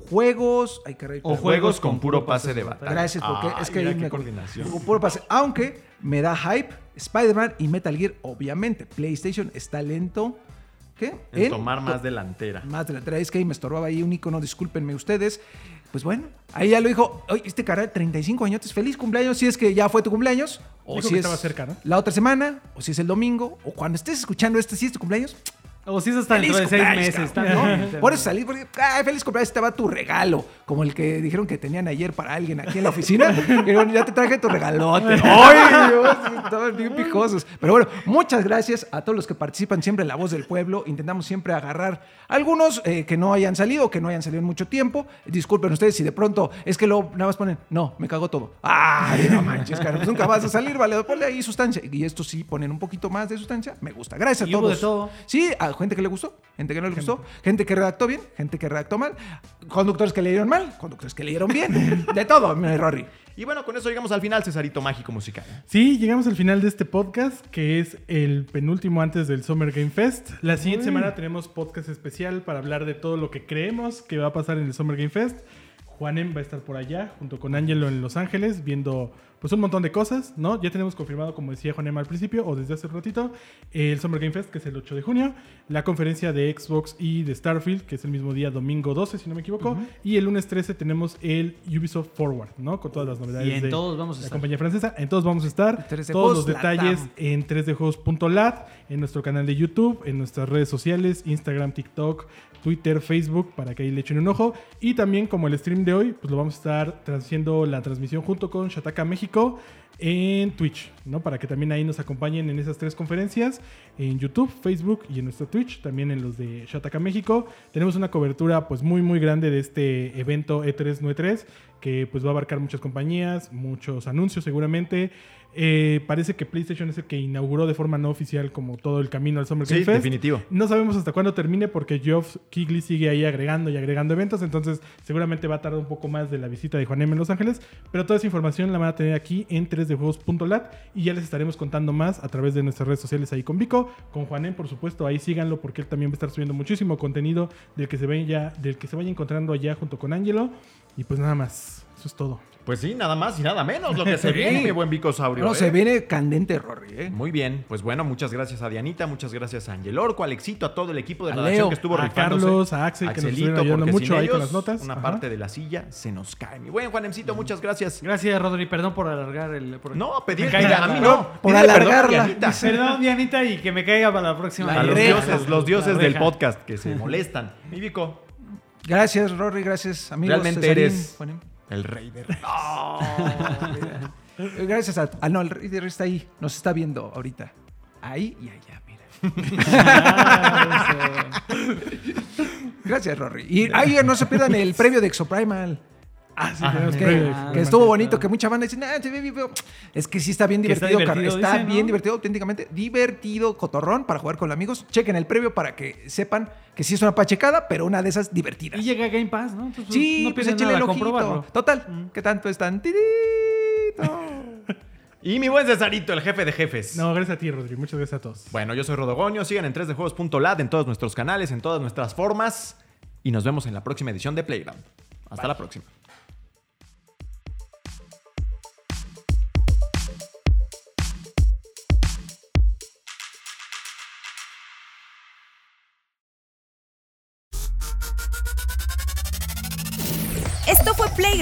Juegos. Ay, caray, O juegos con puro pase de batalla. Gracias, porque Ay, es que qué me coordinación. con puro pase. Aunque me da hype Spider-Man y Metal Gear, obviamente. PlayStation está lento. ¿Qué? En tomar más delantera. Más de la otra vez que ahí me estorbaba ahí un icono, discúlpenme ustedes. Pues bueno, ahí ya lo dijo. Oye, este cara, 35 años, feliz cumpleaños. Si es que ya fue tu cumpleaños, o Dijo si que es estaba cerca, ¿no? la otra semana, o si es el domingo, o cuando estés escuchando este, si es tu cumpleaños. O si es hasta dentro de Feliz seis meses. ¿no? Por eso salí, porque, ay, feliz cumpleaños, te va tu regalo. Como el que dijeron que tenían ayer para alguien aquí en la oficina. Dijeron, ya te traje tu regalote. ¡Ay, Dios! Estaban bien picosos. Pero bueno, muchas gracias a todos los que participan siempre en La Voz del Pueblo. Intentamos siempre agarrar algunos eh, que no hayan salido, que no hayan salido en mucho tiempo. Disculpen ustedes si de pronto es que lo nada más ponen, no, me cagó todo. ¡Ay, no manches, cara! Pues nunca vas a salir, vale, ponle ahí sustancia. Y estos sí ponen un poquito más de sustancia. Me gusta. Gracias a Y hubo todos. de todo. Sí, a gente que le gustó, gente que no le gustó, gente que redactó bien, gente que redactó mal, conductores que leyeron mal, conductores que leyeron bien, de todo, mi Rory. Y bueno, con eso llegamos al final, Cesarito Mágico Musical. Sí, llegamos al final de este podcast, que es el penúltimo antes del Summer Game Fest. La siguiente semana tenemos podcast especial para hablar de todo lo que creemos que va a pasar en el Summer Game Fest. Juanem va a estar por allá, junto con Angelo en Los Ángeles, viendo pues un montón de cosas, ¿no? Ya tenemos confirmado, como decía Juanem al principio, o desde hace un ratito, el Summer Game Fest, que es el 8 de junio, la conferencia de Xbox y de Starfield, que es el mismo día, domingo 12, si no me equivoco, y el lunes 13 tenemos el Ubisoft Forward, ¿no? Con todas las novedades Y en de todos vamos a la estar. compañía francesa. En todos vamos a estar. 3D Todos los detalles Latam. en 3djuegos.lat, en nuestro canal de YouTube, en nuestras redes sociales, Instagram, TikTok, Twitter, Facebook, para que ahí le echen un ojo. Y también como el stream de hoy, pues lo vamos a estar haciendo la transmisión junto con Shataka México en Twitch, ¿no? Para que también ahí nos acompañen en esas tres conferencias, en YouTube, Facebook y en nuestro Twitch, también en los de Shataka México. Tenemos una cobertura pues muy muy grande de este evento E E3 no E3, que pues va a abarcar muchas compañías, muchos anuncios seguramente. Eh, parece que PlayStation es el que inauguró de forma no oficial como todo el camino al Summer Game Sí, Fest. definitivo. No sabemos hasta cuándo termine porque Geoff Keighley sigue ahí agregando y agregando eventos, entonces seguramente va a tardar un poco más de la visita de Juanem en Los Ángeles, pero toda esa información la van a tener aquí en 3dejuegos.lat y ya les estaremos contando más a través de nuestras redes sociales ahí con Vico, con Juanem por supuesto, ahí síganlo porque él también va a estar subiendo muchísimo contenido del que se vaya, del que se vaya encontrando allá junto con Angelo y pues nada más, eso es todo. Pues sí, nada más y nada menos lo que se viene, mi buen Vicosaurio. No, ¿eh? se viene candente, Rory, ¿eh? Muy bien, pues bueno, muchas gracias a Dianita, muchas gracias a Angel Orco, a Alexito, a todo el equipo de A redacción Leo, que estuvo a rifándose. Carlos, a Axel, que nos Axelito, estuvieron ayudando porque mucho sin ahí con ellos, las notas. Una Ajá. parte de la silla se nos cae. Mi buen Juanemcito, muchas gracias. Gracias, Rodri. Perdón por alargar el. por- No, pedir a mí la- no. por Pídele perdón a alargarla. Dianita. Perdón, Dianita, y que me caiga para la próxima. La A los dioses, los dioses La del podcast que se molestan. Mi Vico, Gracias, Rory, gracias, amigos. realmente Cesarín, eres Juanem. El rey de Eh, Gracias a. Ah, no, el Rey de Rey está ahí. Nos está viendo ahorita. Ahí y allá, mira. Gracias, Rory. Y ay, no se pierdan el premio de Exoprimal. Ah, sí, Ah, tenemos Que, que- que estuvo bonito, que mucha banda dice, nah, se ve bien feo". Es que sí está bien Que está divertido. Está dice, ¿no? bien divertido, auténticamente. Divertido, cotorrón para jugar con los amigos. Chequen el previo para que sepan que sí es una pachecada, pero una de esas divertidas. Y llega Game Pass, ¿no? Entonces, Sí, no pues échale el ojito. Total, ¿qué tanto están? Tidito. Y mi buen Cesarito, el jefe de jefes. No, gracias a ti, Rodri. Muchas gracias a todos. Bueno, yo soy Rodogonio. Sigan en 3dejuegos.lat en todos nuestros canales, en todas nuestras formas. Y nos vemos en la próxima edición de Playground. Hasta la próxima.